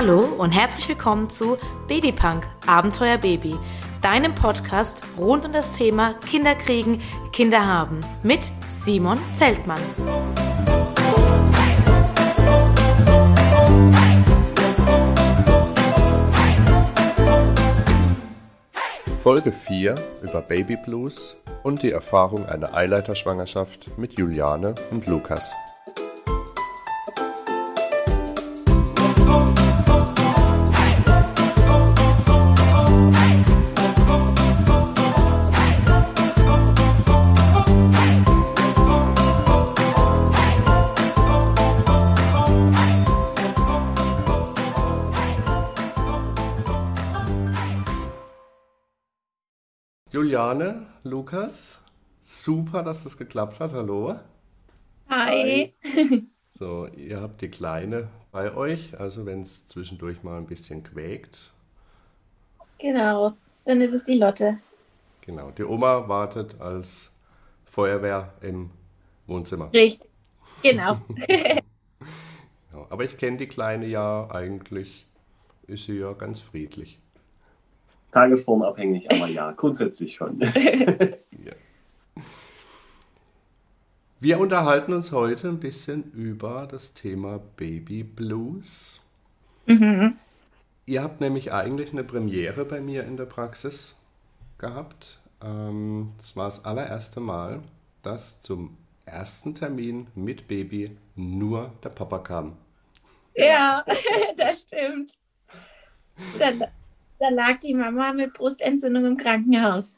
Hallo und herzlich willkommen zu Babypunk Abenteuer Baby, deinem Podcast rund um das Thema Kinder kriegen, Kinder haben mit Simon Zeltmann. Folge 4 über Baby Blues und die Erfahrung einer Eileiterschwangerschaft mit Juliane und Lukas. Juliane, Lukas, super, dass das geklappt hat. Hallo. Hi. So, ihr habt die Kleine bei euch, also wenn es zwischendurch mal ein bisschen quäkt. Genau, dann ist es die Lotte. Genau, die Oma wartet als Feuerwehr im Wohnzimmer. Richtig, genau. Ja, aber ich kenne die Kleine ja eigentlich, ist sie ja ganz friedlich. Tagesformabhängig, aber ja, grundsätzlich schon. Ja. Wir unterhalten uns heute ein bisschen über das Thema Baby Blues. Mhm. Ihr habt nämlich eigentlich eine Premiere bei mir in der Praxis gehabt. Ähm, Das war das allererste Mal, dass zum ersten Termin mit Baby nur der Papa kam. Ja, das stimmt. Da lag die Mama mit Brustentzündung im Krankenhaus.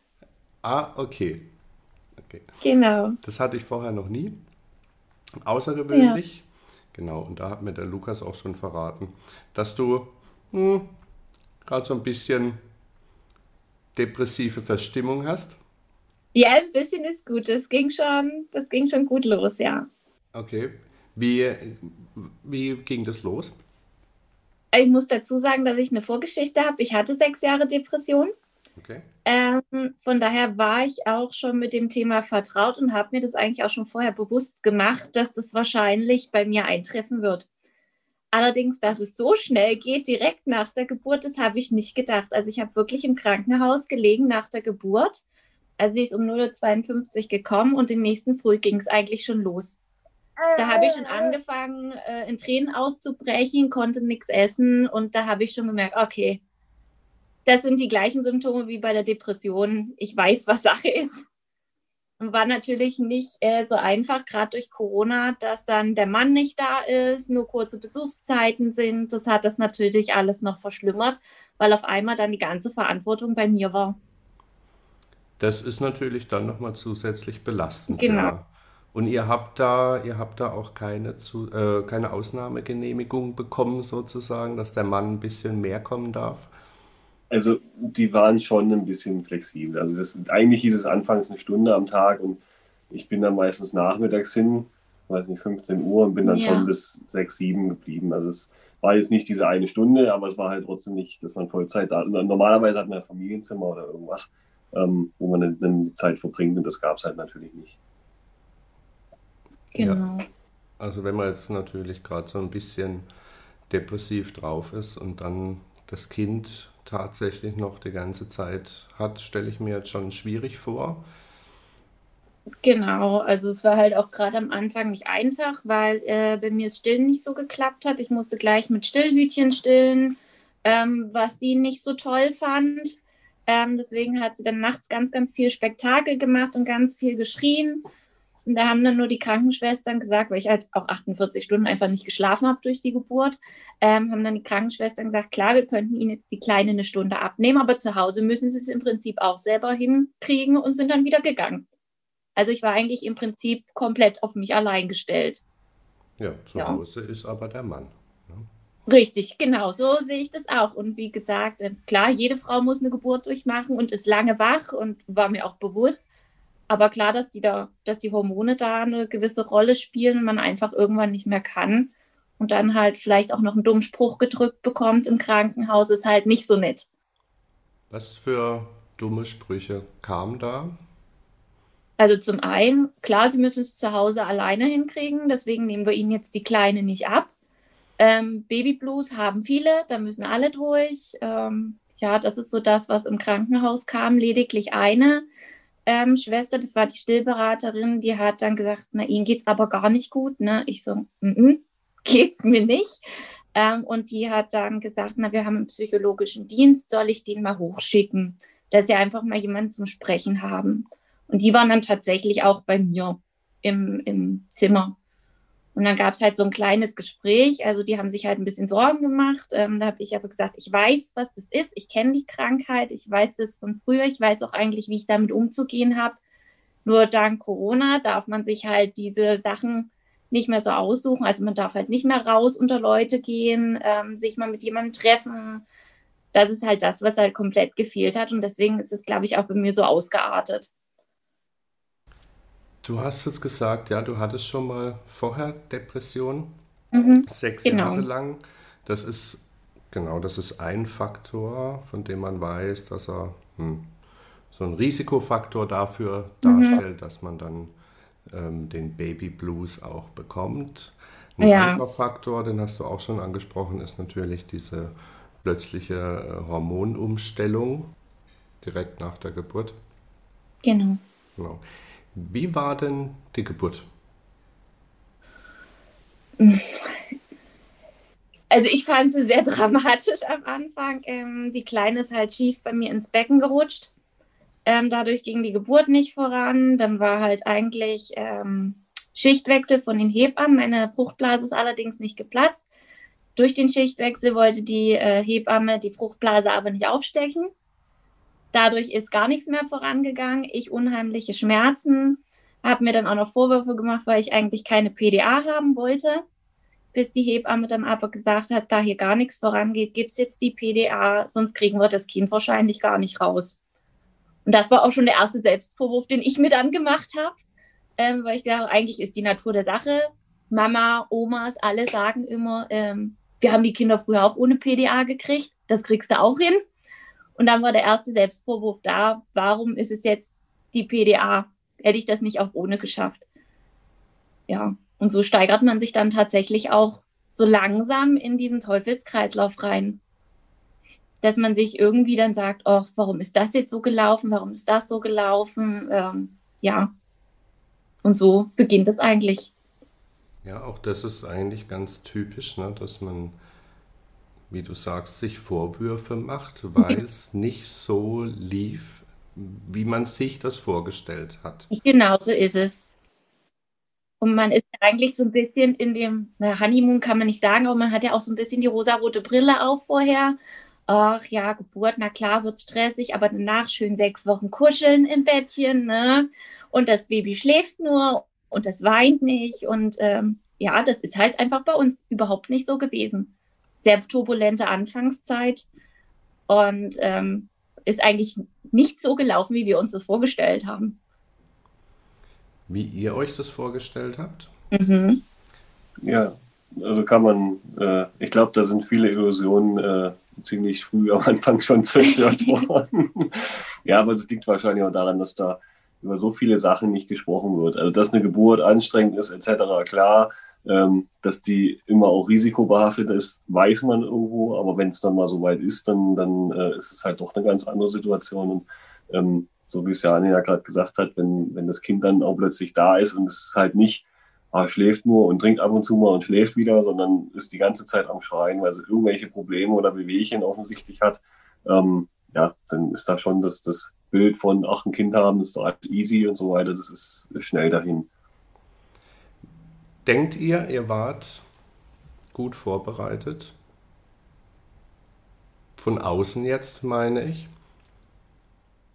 Ah, okay. Okay. Genau. Das hatte ich vorher noch nie. Außergewöhnlich. Genau, und da hat mir der Lukas auch schon verraten, dass du hm, gerade so ein bisschen depressive Verstimmung hast. Ja, ein bisschen ist gut. Das ging schon, das ging schon gut los, ja. Okay. Wie, wie ging das los? Ich muss dazu sagen, dass ich eine Vorgeschichte habe. Ich hatte sechs Jahre Depression. Okay. Ähm, von daher war ich auch schon mit dem Thema vertraut und habe mir das eigentlich auch schon vorher bewusst gemacht, dass das wahrscheinlich bei mir eintreffen wird. Allerdings, dass es so schnell geht, direkt nach der Geburt, das habe ich nicht gedacht. Also ich habe wirklich im Krankenhaus gelegen nach der Geburt. Also sie ist um 0.52 Uhr gekommen und den nächsten Früh ging es eigentlich schon los. Da habe ich schon angefangen, äh, in Tränen auszubrechen, konnte nichts essen und da habe ich schon gemerkt, okay, das sind die gleichen Symptome wie bei der Depression. Ich weiß, was Sache ist. Und war natürlich nicht äh, so einfach, gerade durch Corona, dass dann der Mann nicht da ist, nur kurze Besuchszeiten sind. Das hat das natürlich alles noch verschlimmert, weil auf einmal dann die ganze Verantwortung bei mir war. Das ist natürlich dann nochmal zusätzlich belastend. Genau. Ja. Und ihr habt da, ihr habt da auch keine, zu, äh, keine Ausnahmegenehmigung bekommen, sozusagen, dass der Mann ein bisschen mehr kommen darf? Also die waren schon ein bisschen flexibel. Also das, eigentlich hieß es anfangs eine Stunde am Tag und ich bin dann meistens nachmittags hin, weiß nicht, 15 Uhr und bin dann Ja. schon bis 6, 7 geblieben. Also es war jetzt nicht diese eine Stunde, aber es war halt trotzdem nicht, dass man Vollzeit da Normalerweise hat man ein Familienzimmer oder irgendwas, ähm, wo man dann, dann die Zeit verbringt und das gab es halt natürlich nicht. Genau. Also wenn man jetzt natürlich gerade so ein bisschen depressiv drauf ist und dann das Kind tatsächlich noch die ganze Zeit hat, stelle ich mir jetzt schon schwierig vor. Genau, also es war halt auch gerade am Anfang nicht einfach, weil äh, bei mir das Stillen nicht so geklappt hat. Ich musste gleich mit Stillhütchen stillen, ähm, was die nicht so toll fand. Ähm, deswegen hat sie dann nachts ganz, ganz viel Spektakel gemacht und ganz viel geschrien. Und da haben dann nur die Krankenschwestern gesagt, weil ich halt auch 48 Stunden einfach nicht geschlafen habe durch die Geburt, ähm, haben dann die Krankenschwestern gesagt, klar, wir könnten Ihnen jetzt die Kleine eine Stunde abnehmen, aber zu Hause müssen Sie es im Prinzip auch selber hinkriegen und sind dann wieder gegangen. Also ich war eigentlich im Prinzip komplett auf mich allein gestellt. Ja, zu Ja. Hause ist aber der Mann. Richtig, genau, so sehe ich das auch. Und wie gesagt, äh, klar, jede Frau muss eine Geburt durchmachen und ist lange wach und war mir auch bewusst. Aber klar, dass die da, dass die Hormone da eine gewisse Rolle spielen und man einfach irgendwann nicht mehr kann und dann halt vielleicht auch noch einen dummen Spruch gedrückt bekommt im Krankenhaus, ist halt nicht so nett. Was für dumme Sprüche kamen da? Also zum einen, klar, sie müssen es zu Hause alleine hinkriegen, deswegen nehmen wir ihnen jetzt die Kleine nicht ab. Ähm, Babyblues haben viele, da müssen alle durch. Ähm, ja, das ist so das, was im Krankenhaus kam. Lediglich eine ähm, Schwester, das war die Stillberaterin, die hat dann gesagt, na, Ihnen geht es aber gar nicht gut. Ne? Ich so, mm -mm, geht's mir nicht. Ähm, und die hat dann gesagt, na, wir haben einen psychologischen Dienst, soll ich den mal hochschicken, dass sie einfach mal jemanden zum Sprechen haben. Und die waren dann tatsächlich auch bei mir im, im Zimmer. Und dann gab es halt so ein kleines Gespräch. Also die haben sich halt ein bisschen Sorgen gemacht. Ähm, da habe ich aber gesagt, ich weiß, was das ist. Ich kenne die Krankheit. Ich weiß das von früher. Ich weiß auch eigentlich, wie ich damit umzugehen habe. Nur dank Corona darf man sich halt diese Sachen nicht mehr so aussuchen. Also man darf halt nicht mehr raus unter Leute gehen, ähm, sich mal mit jemandem treffen. Das ist halt das, was halt komplett gefehlt hat. Und deswegen ist es, glaube ich, auch bei mir so ausgeartet. Du hast jetzt gesagt, ja, du hattest schon mal vorher Depression, Mhm, sechs genau. Jahre lang. Das ist, genau, das ist ein Faktor, von dem man weiß, dass er hm, so ein Risikofaktor dafür Mhm. darstellt, dass man dann ähm, den Baby Blues auch bekommt. Ein Ja. anderer Faktor, den hast du auch schon angesprochen, ist natürlich diese plötzliche äh, Hormonumstellung direkt nach der Geburt. Genau. Genau. Wie war denn die Geburt? Also ich fand sie sehr dramatisch am Anfang. Ähm, die Kleine ist halt schief bei mir ins Becken gerutscht. Ähm, dadurch ging die Geburt nicht voran. Dann war halt eigentlich ähm, Schichtwechsel von den Hebammen. Meine Fruchtblase ist allerdings nicht geplatzt. Durch den Schichtwechsel wollte die äh, Hebamme die Fruchtblase aber nicht aufstechen. Dadurch ist gar nichts mehr vorangegangen. Ich unheimliche Schmerzen, habe mir dann auch noch Vorwürfe gemacht, weil ich eigentlich keine PDA haben wollte bis die Hebamme dann aber gesagt hat, da hier gar nichts vorangeht, gibt es jetzt die PDA, sonst kriegen wir das Kind wahrscheinlich gar nicht raus. Und das war auch schon der erste Selbstvorwurf, den ich mir dann gemacht habe, ähm, weil ich glaube, eigentlich ist die Natur der Sache. Mama, Omas, alle sagen immer, ähm, wir haben die Kinder früher auch ohne PDA gekriegt, das kriegst du auch hin. Und dann war der erste Selbstvorwurf da, warum ist es jetzt die PDA? Hätte ich das nicht auch ohne geschafft? Ja, und so steigert man sich dann tatsächlich auch so langsam in diesen Teufelskreislauf rein. Dass man sich irgendwie dann sagt, oh, warum ist das jetzt so gelaufen? Warum ist das so gelaufen? Ähm, ja. Und so beginnt es eigentlich. Ja, auch das ist eigentlich ganz typisch, ne, dass man, wie du sagst, sich Vorwürfe macht, weil es nicht so lief, wie man sich das vorgestellt hat. Genau so ist es. Und man ist eigentlich so ein bisschen in dem, na, Honeymoon kann man nicht sagen, aber man hat ja auch so ein bisschen die rosarote Brille auf vorher. Ach ja, Geburt, na klar, wird stressig, aber danach schön sechs Wochen kuscheln im Bettchen, ne? Und das Baby schläft nur und das weint nicht. Und ähm, ja, das ist halt einfach bei uns überhaupt nicht so gewesen. Sehr turbulente Anfangszeit und ähm, ist eigentlich nicht so gelaufen, wie wir uns das vorgestellt haben. Wie ihr euch das vorgestellt habt? Mhm. Ja, also kann man, äh, ich glaube, da sind viele Illusionen äh, ziemlich früh am Anfang schon zerstört worden. ja, aber das liegt wahrscheinlich auch daran, dass da über so viele Sachen nicht gesprochen wird. Also, dass eine Geburt anstrengend ist, etc., klar. Ähm, dass die immer auch risikobehaftet ist, weiß man irgendwo, aber wenn es dann mal so weit ist, dann, dann äh, ist es halt doch eine ganz andere Situation. Und ähm, so wie es ja Anja ja gerade gesagt hat, wenn, wenn das Kind dann auch plötzlich da ist und es ist halt nicht, ah, schläft nur und trinkt ab und zu mal und schläft wieder, sondern ist die ganze Zeit am Schreien, weil sie irgendwelche Probleme oder Bewegchen offensichtlich hat, ähm, ja, dann ist da schon das, das Bild von, ach, ein Kind haben, ist doch alles easy und so weiter, das ist schnell dahin. Denkt ihr, ihr wart gut vorbereitet? Von außen jetzt, meine ich.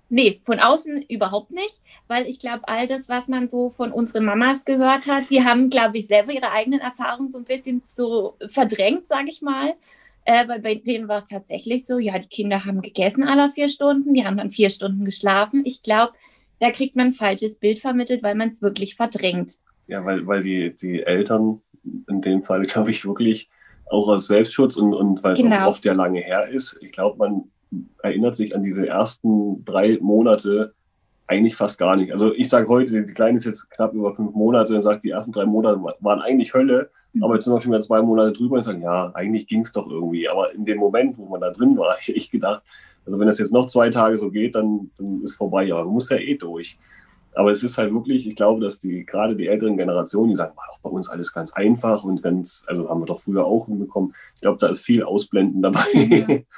Nee, von außen überhaupt nicht, weil ich glaube, all das, was man so von unseren Mamas gehört hat, die haben, glaube ich, selber ihre eigenen Erfahrungen so ein bisschen so verdrängt, sage ich mal. Äh, weil bei denen war es tatsächlich so, ja, die Kinder haben gegessen alle vier Stunden, die haben dann vier Stunden geschlafen. Ich glaube, da kriegt man ein falsches Bild vermittelt, weil man es wirklich verdrängt. Ja, weil, weil die, die Eltern in dem Fall, glaube ich, wirklich auch aus Selbstschutz und, und weil es Genau. auch oft ja lange her ist, ich glaube, man erinnert sich an diese ersten drei Monate eigentlich fast gar nicht. Also ich sage heute, die Kleine ist jetzt knapp über fünf Monate und sagt, die ersten drei Monate waren eigentlich Hölle, Aber jetzt sind wir schon wieder zwei Monate drüber und sagen, ja, eigentlich ging es doch irgendwie. Aber in dem Moment, wo man da drin war, ich echt gedacht, also wenn das jetzt noch zwei Tage so geht, dann, dann ist vorbei. Ja, man muss ja eh durch. Aber es ist halt wirklich, ich glaube, dass die gerade die älteren Generationen, die sagen, war doch bei uns alles ganz einfach und ganz, also haben wir doch früher auch hinbekommen. Ich glaube, da ist viel Ausblenden dabei.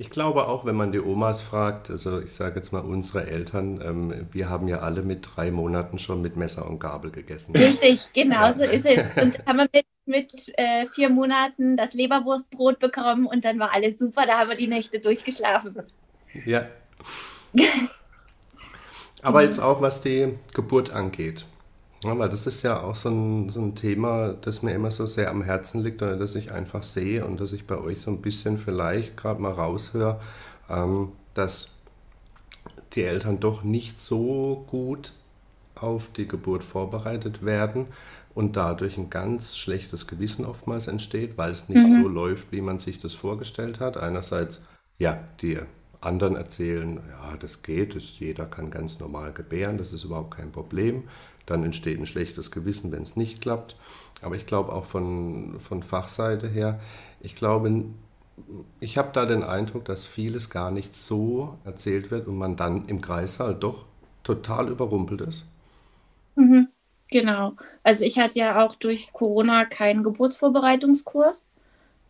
Ich glaube auch, wenn man die Omas fragt, also ich sage jetzt mal unsere Eltern, ähm, wir haben ja alle mit drei Monaten schon mit Messer und Gabel gegessen. Richtig, genau ja. so ist es. Und haben wir mit, mit äh, vier Monaten das Leberwurstbrot bekommen und dann war alles super, da haben wir die Nächte durchgeschlafen. Ja. Aber jetzt auch, was die Geburt angeht. Ja, weil das ist ja auch so ein, so ein Thema, das mir immer so sehr am Herzen liegt oder das ich einfach sehe und das ich bei euch so ein bisschen vielleicht gerade mal raushöre, ähm, dass die Eltern doch nicht so gut auf die Geburt vorbereitet werden und dadurch ein ganz schlechtes Gewissen oftmals entsteht, weil es nicht mhm. so läuft, wie man sich das vorgestellt hat. Einerseits, ja, die anderen erzählen, ja, das geht, das, jeder kann ganz normal gebären, das ist überhaupt kein Problem dann entsteht ein schlechtes Gewissen, wenn es nicht klappt. Aber ich glaube auch von, von Fachseite her, ich glaube, ich habe da den Eindruck, dass vieles gar nicht so erzählt wird und man dann im Kreissaal doch total überrumpelt ist. Mhm, genau. Also ich hatte ja auch durch Corona keinen Geburtsvorbereitungskurs.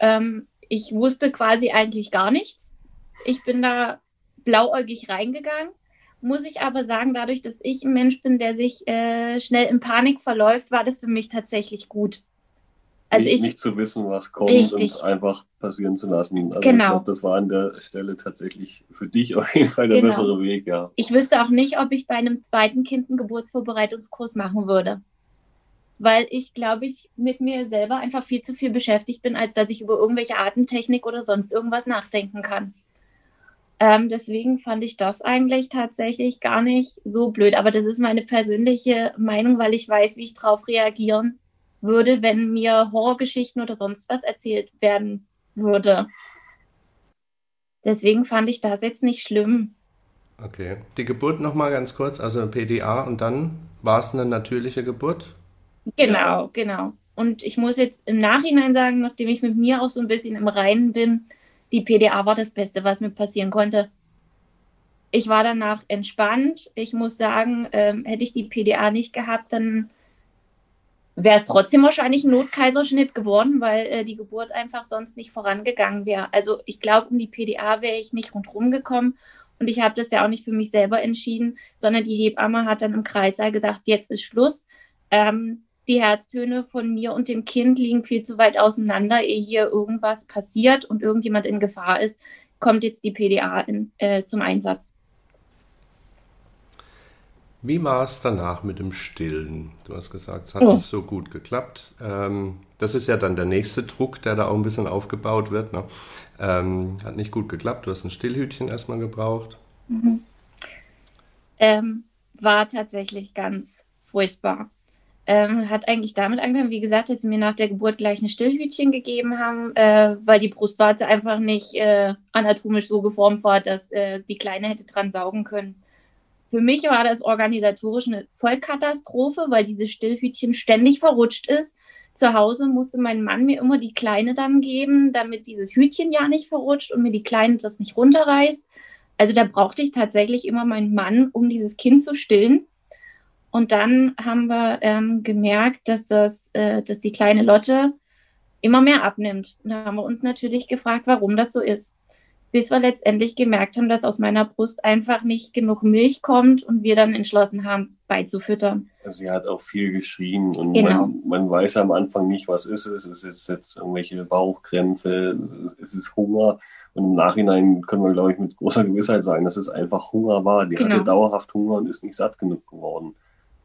Ähm, ich wusste quasi eigentlich gar nichts. Ich bin da blauäugig reingegangen muss ich aber sagen, dadurch, dass ich ein Mensch bin, der sich äh, schnell in Panik verläuft, war das für mich tatsächlich gut. Also nicht, ich, nicht zu wissen, was kommt richtig. und einfach passieren zu lassen. Also genau. ich glaube, das war an der Stelle tatsächlich für dich auf jeden Fall der genau. bessere Weg, ja. Ich wüsste auch nicht, ob ich bei einem zweiten Kind einen Geburtsvorbereitungskurs machen würde. Weil ich, glaube ich, mit mir selber einfach viel zu viel beschäftigt bin, als dass ich über irgendwelche Atemtechnik oder sonst irgendwas nachdenken kann. Ähm, deswegen fand ich das eigentlich tatsächlich gar nicht so blöd. Aber das ist meine persönliche Meinung, weil ich weiß, wie ich darauf reagieren würde, wenn mir Horrorgeschichten oder sonst was erzählt werden würde. Deswegen fand ich das jetzt nicht schlimm. Okay. Die Geburt nochmal ganz kurz, also PDA und dann war es eine natürliche Geburt? Genau, genau. Und ich muss jetzt im Nachhinein sagen, nachdem ich mit mir auch so ein bisschen im Reinen bin, die PDA war das Beste, was mir passieren konnte. Ich war danach entspannt. Ich muss sagen, ähm, hätte ich die PDA nicht gehabt, dann wäre es trotzdem wahrscheinlich ein Notkaiserschnitt geworden, weil äh, die Geburt einfach sonst nicht vorangegangen wäre. Also ich glaube, um die PDA wäre ich nicht rundherum gekommen. Und ich habe das ja auch nicht für mich selber entschieden, sondern die Hebamme hat dann im Kreissaal gesagt, jetzt ist Schluss. Ähm, die Herztöne von mir und dem Kind liegen viel zu weit auseinander, ehe hier irgendwas passiert und irgendjemand in Gefahr ist, kommt jetzt die PDA in, äh, zum Einsatz. Wie war es danach mit dem Stillen? Du hast gesagt, es hat oh. nicht so gut geklappt. Ähm, das ist ja dann der nächste Druck, der da auch ein bisschen aufgebaut wird. Ne? Ähm, hat nicht gut geklappt. Du hast ein Stillhütchen erstmal gebraucht. Mhm. Ähm, war tatsächlich ganz furchtbar. Ähm, hat eigentlich damit angefangen, wie gesagt, dass sie mir nach der Geburt gleich ein Stillhütchen gegeben haben, äh, weil die Brustwarze einfach nicht äh, anatomisch so geformt war, dass äh, die Kleine hätte dran saugen können. Für mich war das organisatorisch eine Vollkatastrophe, weil dieses Stillhütchen ständig verrutscht ist. Zu Hause musste mein Mann mir immer die Kleine dann geben, damit dieses Hütchen ja nicht verrutscht und mir die Kleine das nicht runterreißt. Also da brauchte ich tatsächlich immer meinen Mann, um dieses Kind zu stillen. Und dann haben wir ähm, gemerkt, dass, das, äh, dass die kleine Lotte immer mehr abnimmt. Und da haben wir uns natürlich gefragt, warum das so ist. Bis wir letztendlich gemerkt haben, dass aus meiner Brust einfach nicht genug Milch kommt und wir dann entschlossen haben, beizufüttern. Sie hat auch viel geschrien und genau. man, man, weiß am Anfang nicht, was ist es. Ist es jetzt irgendwelche Bauchkrämpfe? Ist es Hunger? Und im Nachhinein können wir, glaube ich, mit großer Gewissheit sagen, dass es einfach Hunger war. Die genau. hatte dauerhaft Hunger und ist nicht satt genug geworden.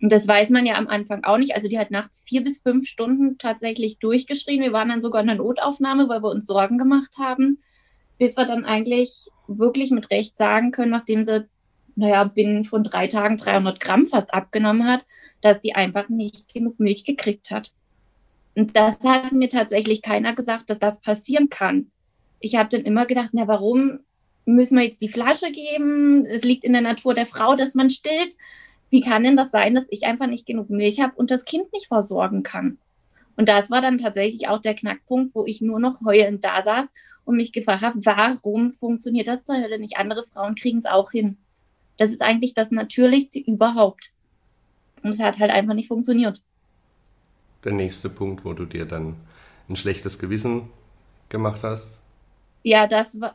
Und das weiß man ja am Anfang auch nicht. Also die hat nachts vier bis fünf Stunden tatsächlich durchgeschrien. Wir waren dann sogar in der Notaufnahme, weil wir uns Sorgen gemacht haben, bis wir dann eigentlich wirklich mit Recht sagen können, nachdem sie, naja, binnen von drei Tagen 300 Gramm fast abgenommen hat, dass die einfach nicht genug Milch gekriegt hat. Und das hat mir tatsächlich keiner gesagt, dass das passieren kann. Ich habe dann immer gedacht, na, warum müssen wir jetzt die Flasche geben? Es liegt in der Natur der Frau, dass man stillt wie kann denn das sein, dass ich einfach nicht genug Milch habe und das Kind nicht versorgen kann? Und das war dann tatsächlich auch der Knackpunkt, wo ich nur noch heulend da saß und mich gefragt habe, warum funktioniert das zur Hölle nicht? Andere Frauen kriegen es auch hin. Das ist eigentlich das Natürlichste überhaupt. Und es hat halt einfach nicht funktioniert. Der nächste Punkt, wo du dir dann ein schlechtes Gewissen gemacht hast? Ja, das war,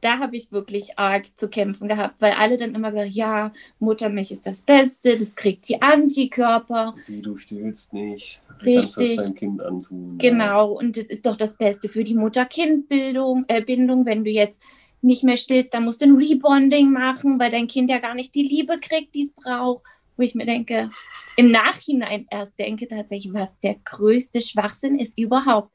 da habe ich wirklich arg zu kämpfen gehabt, weil alle dann immer gesagt, ja, Muttermilch ist das Beste, das kriegt die Antikörper. Wie du stillst nicht, Richtig. kannst das deinem Kind antun. Genau, und das ist doch das Beste für die Mutter-Kind-Bindung, äh, Bindung, wenn du jetzt nicht mehr stillst, dann musst du ein Rebonding machen, weil dein Kind ja gar nicht die Liebe kriegt, die es braucht. Wo ich mir denke, im Nachhinein erst denke tatsächlich, was der größte Schwachsinn ist überhaupt.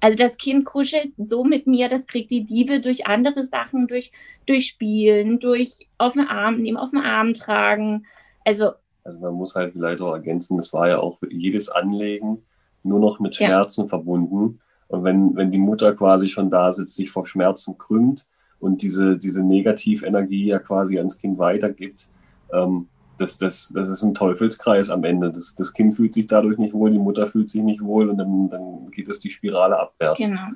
Also das Kind kuschelt so mit mir, das kriegt die Liebe durch andere Sachen, durch, durch Spielen, durch auf den Arm nehmen, auf den Arm tragen. Also, also man muss halt vielleicht auch ergänzen, das war ja auch jedes Anlegen nur noch mit Ja. Schmerzen verbunden. Und wenn, wenn die Mutter quasi schon da sitzt, sich vor Schmerzen krümmt und diese, diese Negativenergie ja quasi ans Kind weitergibt, ähm, das, das, das ist ein Teufelskreis am Ende. Das, das Kind fühlt sich dadurch nicht wohl, die Mutter fühlt sich nicht wohl und dann, dann geht es die Spirale abwärts. genau.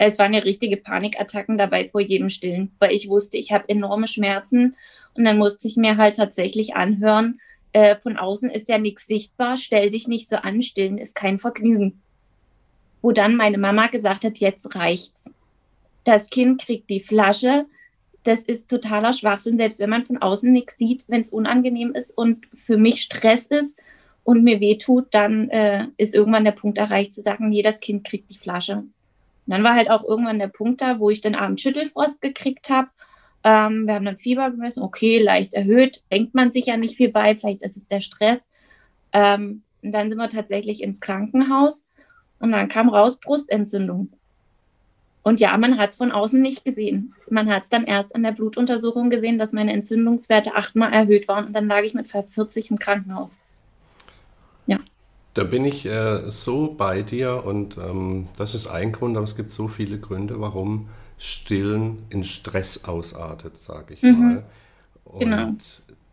Es waren ja richtige Panikattacken dabei vor jedem Stillen, weil ich wusste, ich habe enorme Schmerzen und dann musste ich mir halt tatsächlich anhören, äh, von außen ist ja nichts sichtbar, stell dich nicht so an, stillen ist kein Vergnügen. Wo dann meine Mama gesagt hat, jetzt reicht's. Das Kind kriegt die Flasche, das ist totaler Schwachsinn, selbst wenn man von außen nichts sieht, wenn es unangenehm ist und für mich Stress ist und mir wehtut, dann äh, ist irgendwann der Punkt erreicht zu sagen, nee, das Kind kriegt die Flasche. Und dann war halt auch irgendwann der Punkt da, wo ich dann abends Schüttelfrost gekriegt habe. Ähm, wir haben dann Fieber gemessen, okay, leicht erhöht, denkt man sich ja nicht viel bei, vielleicht ist es der Stress. Ähm, und dann sind wir tatsächlich ins Krankenhaus und dann kam raus Brustentzündung. Und ja, man hat es von außen nicht gesehen. Man hat es dann erst an der Blutuntersuchung gesehen, dass meine Entzündungswerte achtmal erhöht waren und dann lag ich mit fast 40 im Krankenhaus. Da bin ich äh, so bei dir und ähm, das ist ein Grund, aber es gibt so viele Gründe, warum Stillen in Stress ausartet, sage ich Mhm. mal. Und Genau.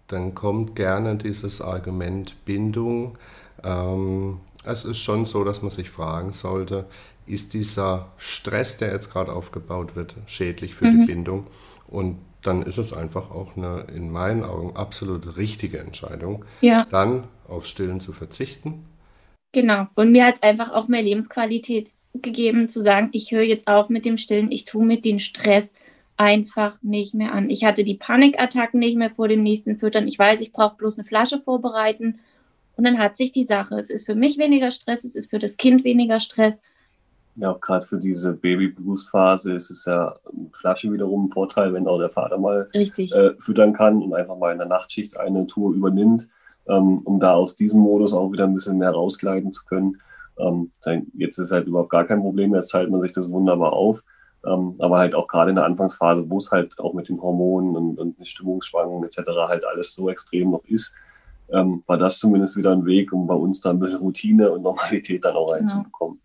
dann kommt gerne dieses Argument Bindung. Ähm, es ist schon so, dass man sich fragen sollte, ist dieser Stress, der jetzt gerade aufgebaut wird, schädlich für Mhm. die Bindung? Und dann ist es einfach auch eine, in meinen Augen, absolut richtige Entscheidung, Ja, dann auf Stillen zu verzichten genau. Und mir hat es einfach auch mehr Lebensqualität gegeben, zu sagen, ich höre jetzt auf mit dem Stillen, ich tue mit den Stress einfach nicht mehr an. Ich hatte die Panikattacken nicht mehr vor dem nächsten Füttern. Ich weiß, ich brauche bloß eine Flasche vorbereiten. Und dann hat sich die Sache. Es ist für mich weniger Stress, es ist für das Kind weniger Stress. Ja, auch gerade für diese Baby-Blues-Phase ist es ja Flasche wiederum ein Vorteil, wenn auch der Vater mal Richtig. äh, füttern kann und einfach mal in der Nachtschicht eine Tour übernimmt, ähm, um da aus diesem Modus auch wieder ein bisschen mehr rauskleiden zu können. Ähm, jetzt ist halt überhaupt gar kein Problem, jetzt teilt man sich das wunderbar auf. Ähm, aber halt auch gerade in der Anfangsphase, wo es halt auch mit den Hormonen und, und den Stimmungsschwankungen etc. halt alles so extrem noch ist, ähm, war das zumindest wieder ein Weg, um bei uns da ein bisschen Routine und Normalität dann auch reinzubekommen. Ja,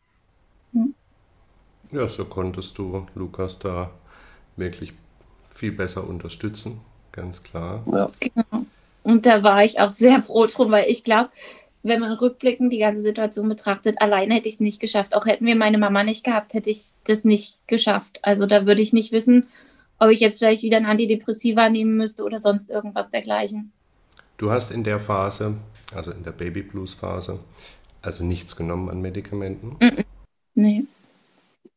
so konntest du Lukas da wirklich viel besser unterstützen, ganz klar. Ja. Genau. Und da war ich auch sehr froh drum, weil ich glaube, wenn man rückblickend die ganze Situation betrachtet, alleine hätte ich es nicht geschafft. Auch hätten wir meine Mama nicht gehabt, hätte ich das nicht geschafft. Also da würde ich nicht wissen, ob ich jetzt vielleicht wieder ein Antidepressiva nehmen müsste oder sonst irgendwas dergleichen. Du hast in der Phase, also in der Baby Blues Phase, also nichts genommen an Medikamenten. Nee.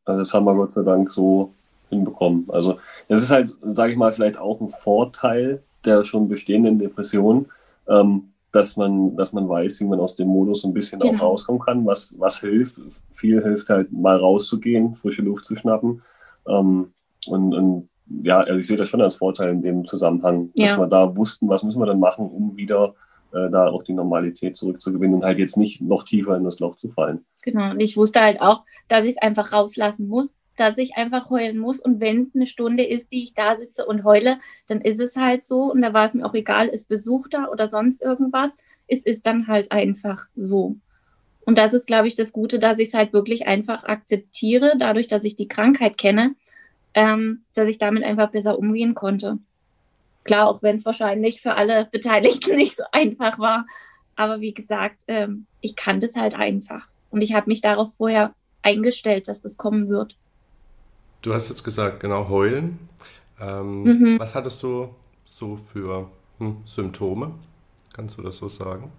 Also das haben wir Gott sei Dank so hinbekommen. Also das ist halt, sage ich mal, vielleicht auch ein Vorteil der schon bestehenden Depression, ähm, dass man, dass man weiß, wie man aus dem Modus ein bisschen auch Genau. rauskommen kann, was, was hilft. Viel hilft halt mal rauszugehen, frische Luft zu schnappen. Ähm, und, und ja, also ich sehe das schon als Vorteil in dem Zusammenhang, dass Ja. wir da wussten, was müssen wir dann machen, um wieder äh, da auch die Normalität zurückzugewinnen und halt jetzt nicht noch tiefer in das Loch zu fallen. Genau. Und ich wusste halt auch, dass ich es einfach rauslassen muss, dass ich einfach heulen muss. Und wenn es eine Stunde ist, die ich da sitze und heule, dann ist es halt so. Und da war es mir auch egal, ist Besuch da oder sonst irgendwas. Es ist dann halt einfach so. Und das ist, glaube ich, das Gute, dass ich es halt wirklich einfach akzeptiere, dadurch, dass ich die Krankheit kenne, ähm, dass ich damit einfach besser umgehen konnte. Klar, auch wenn es wahrscheinlich für alle Beteiligten nicht so einfach war. Aber wie gesagt, ähm, ich kannte es halt einfach. Und ich habe mich darauf vorher eingestellt, dass das kommen wird. Du hast jetzt gesagt, genau, heulen. Ähm, mhm. Was hattest du so für hm, Symptome? Kannst du das so sagen?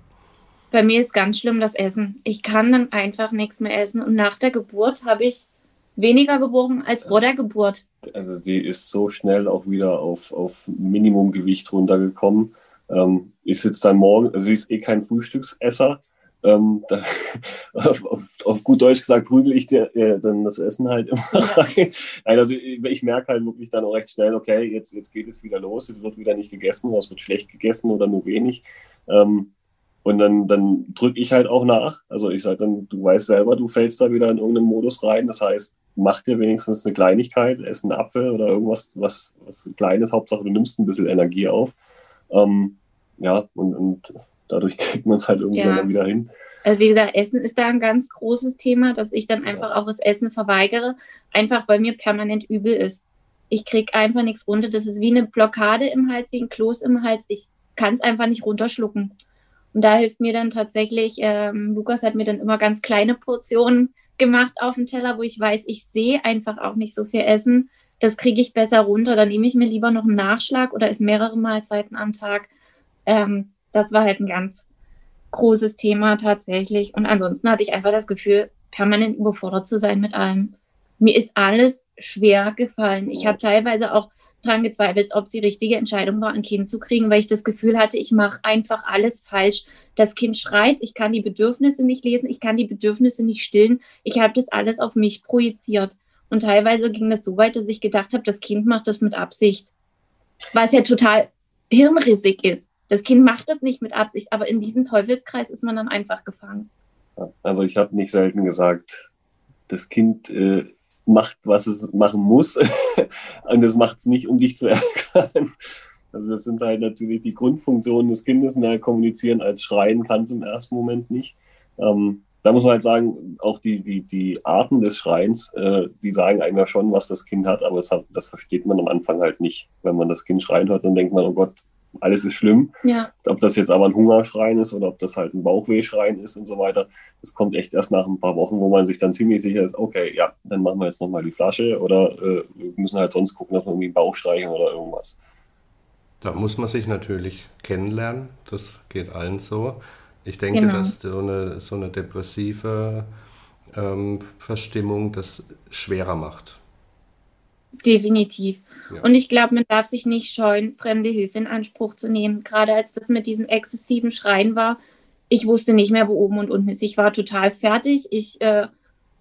Bei mir ist ganz schlimm das Essen. Ich kann dann einfach nichts mehr essen. Und nach der Geburt habe ich weniger gewogen als vor der Geburt. Also sie ist so schnell auch wieder auf, auf Minimumgewicht runtergekommen. Ähm, ist jetzt dann morgen, also sie ist eh kein Frühstücksesser. Ähm, da, auf, auf, gut Deutsch gesagt, prügel ich dir äh, dann das Essen halt immer rein. Nein, also ich, ich merke halt wirklich dann auch recht schnell, okay, jetzt, jetzt geht es wieder los, jetzt wird wieder nicht gegessen, was wird schlecht gegessen oder nur wenig. Ähm, und dann, dann drücke ich halt auch nach. Also ich sage dann, du weißt selber, du fällst da wieder in irgendeinen Modus rein. Das heißt, mach dir wenigstens eine Kleinigkeit, ess einen Apfel oder irgendwas, was, was Kleines. Hauptsache, du nimmst ein bisschen Energie auf. Ähm, ja, und, und dadurch kriegt man es halt irgendwie ja. wieder hin. Also wie gesagt, Essen ist da ein ganz großes Thema, dass ich dann einfach ja. auch das Essen verweigere, einfach weil mir permanent übel ist. Ich kriege einfach nichts runter. Das ist wie eine Blockade im Hals, wie ein Kloß im Hals. Ich kann es einfach nicht runterschlucken. Und da hilft mir dann tatsächlich, ähm, Lukas hat mir dann immer ganz kleine Portionen gemacht auf dem Teller, wo ich weiß, ich sehe einfach auch nicht so viel Essen. Das kriege ich besser runter. Dann nehme ich mir lieber noch einen Nachschlag oder esse mehrere Mahlzeiten am Tag. Ähm, das war halt ein ganz großes Thema tatsächlich. Und ansonsten hatte ich einfach das Gefühl, permanent überfordert zu sein mit allem. Mir ist alles schwer gefallen. Ich habe teilweise auch dran gezweifelt, ob es die richtige Entscheidung war, ein Kind zu kriegen, weil ich das Gefühl hatte, ich mache einfach alles falsch. Das Kind schreit, ich kann die Bedürfnisse nicht lesen, ich kann die Bedürfnisse nicht stillen. Ich habe das alles auf mich projiziert. Und teilweise ging das so weit, dass ich gedacht habe, das Kind macht das mit Absicht. Was ja total hirnrissig ist. Das Kind macht das nicht mit Absicht, aber in diesem Teufelskreis ist man dann einfach gefangen. Also ich habe nicht selten gesagt, das Kind äh, macht, was es machen muss. und das macht es nicht, um dich zu ärgern. Also das sind halt natürlich die Grundfunktionen des Kindes. Mehr kommunizieren als schreien kann es im ersten Moment nicht. Ähm, da muss man halt sagen, auch die, die, die Arten des Schreins, äh, die sagen einem ja schon, was das Kind hat, aber das, hat, das versteht man am Anfang halt nicht. Wenn man das Kind schreien hört, dann denkt man, oh Gott, alles ist schlimm. Ja. Ob das jetzt aber ein Hungerschreien ist oder ob das halt ein Bauchwehschreien ist und so weiter, das kommt echt erst nach ein paar Wochen, wo man sich dann ziemlich sicher ist, okay, ja, dann machen wir jetzt nochmal die Flasche oder äh, wir müssen halt sonst gucken, dass wir irgendwie einen Bauch streichen oder irgendwas. Da muss man sich natürlich kennenlernen, das geht allen so. Ich denke, genau. dass so eine, so eine depressive ähm, Verstimmung das schwerer macht. Definitiv. Und ich glaube, man darf sich nicht scheuen, fremde Hilfe in Anspruch zu nehmen. Gerade als das mit diesem exzessiven Schreien war, ich wusste nicht mehr, wo oben und unten ist. Ich war total fertig. Ich äh,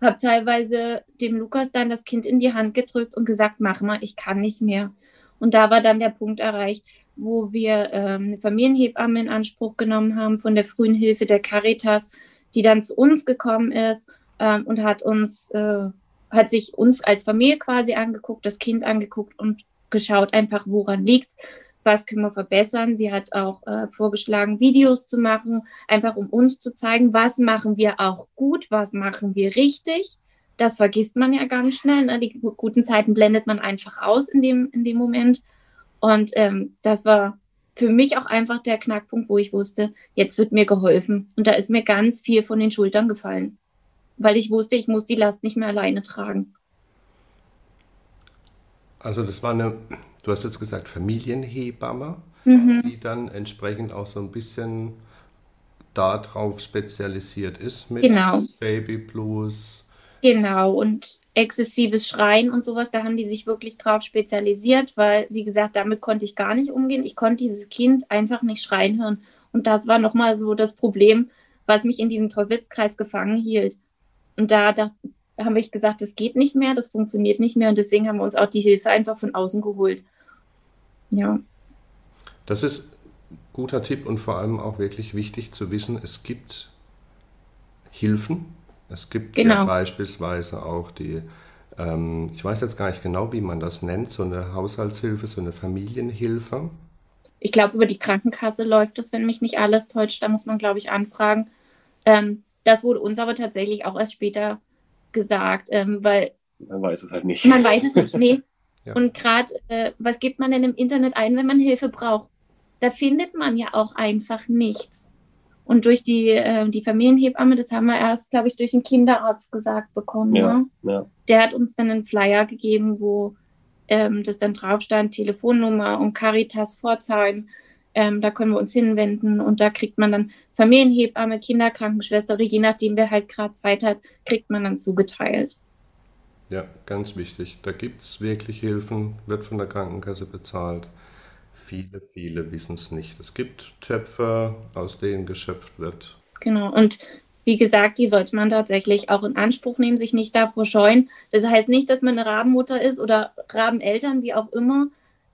habe teilweise dem Lukas dann das Kind in die Hand gedrückt und gesagt, mach mal, ich kann nicht mehr. Und da war dann der Punkt erreicht, wo wir ähm, eine Familienhebamme in Anspruch genommen haben von der frühen Hilfe der Caritas, die dann zu uns gekommen ist ähm, und hat uns äh, hat sich uns als Familie quasi angeguckt, das Kind angeguckt und geschaut einfach, woran liegt's, was können wir verbessern. Sie hat auch äh, vorgeschlagen, Videos zu machen, einfach um uns zu zeigen, was machen wir auch gut, was machen wir richtig. Das vergisst man ja ganz schnell. Ne? Die guten Zeiten blendet man einfach aus in dem, in dem Moment. Und ähm, das war für mich auch einfach der Knackpunkt, wo ich wusste, jetzt wird mir geholfen. Und da ist mir ganz viel von den Schultern gefallen weil ich wusste, ich muss die Last nicht mehr alleine tragen. Also das war eine, du hast jetzt gesagt, Familienhebamme, mhm. die dann entsprechend auch so ein bisschen darauf spezialisiert ist mit genau. Baby Blues. Genau, und exzessives Schreien und sowas, da haben die sich wirklich drauf spezialisiert, weil, wie gesagt, damit konnte ich gar nicht umgehen. Ich konnte dieses Kind einfach nicht schreien hören. Und das war nochmal so das Problem, was mich in diesem Teufelskreis gefangen hielt. Und da, da haben wir gesagt, das geht nicht mehr, das funktioniert nicht mehr und deswegen haben wir uns auch die Hilfe einfach von außen geholt. Ja. Das ist ein guter Tipp und vor allem auch wirklich wichtig zu wissen, es gibt Hilfen. Es gibt genau. ja beispielsweise auch die, ähm, ich weiß jetzt gar nicht genau, wie man das nennt, so eine Haushaltshilfe, so eine Familienhilfe. Ich glaube, über die Krankenkasse läuft das, wenn mich nicht alles täuscht. Da muss man, glaube ich, anfragen. Ähm, das wurde uns aber tatsächlich auch erst später gesagt, ähm, weil. Man weiß es halt nicht. Man weiß es nicht, nee. ja. Und gerade, äh, was gibt man denn im Internet ein, wenn man Hilfe braucht? Da findet man ja auch einfach nichts. Und durch die, äh, die Familienhebamme, das haben wir erst, glaube ich, durch den Kinderarzt gesagt bekommen. Ja, Ne? ja. Der hat uns dann einen Flyer gegeben, wo ähm, das dann drauf stand, Telefonnummer und Caritas Pforzheim. Ähm, da können wir uns hinwenden und da kriegt man dann Familienhebamme, Kinderkrankenschwester oder je nachdem, wer halt gerade Zeit hat, kriegt man dann zugeteilt. Ja, ganz wichtig. Da gibt es wirklich Hilfen, wird von der Krankenkasse bezahlt. Viele, viele wissen es nicht. Es gibt Töpfe, aus denen geschöpft wird. Genau. Und wie gesagt, die sollte man tatsächlich auch in Anspruch nehmen, sich nicht davor scheuen. Das heißt nicht, dass man eine Rabenmutter ist oder Rabeneltern, wie auch immer.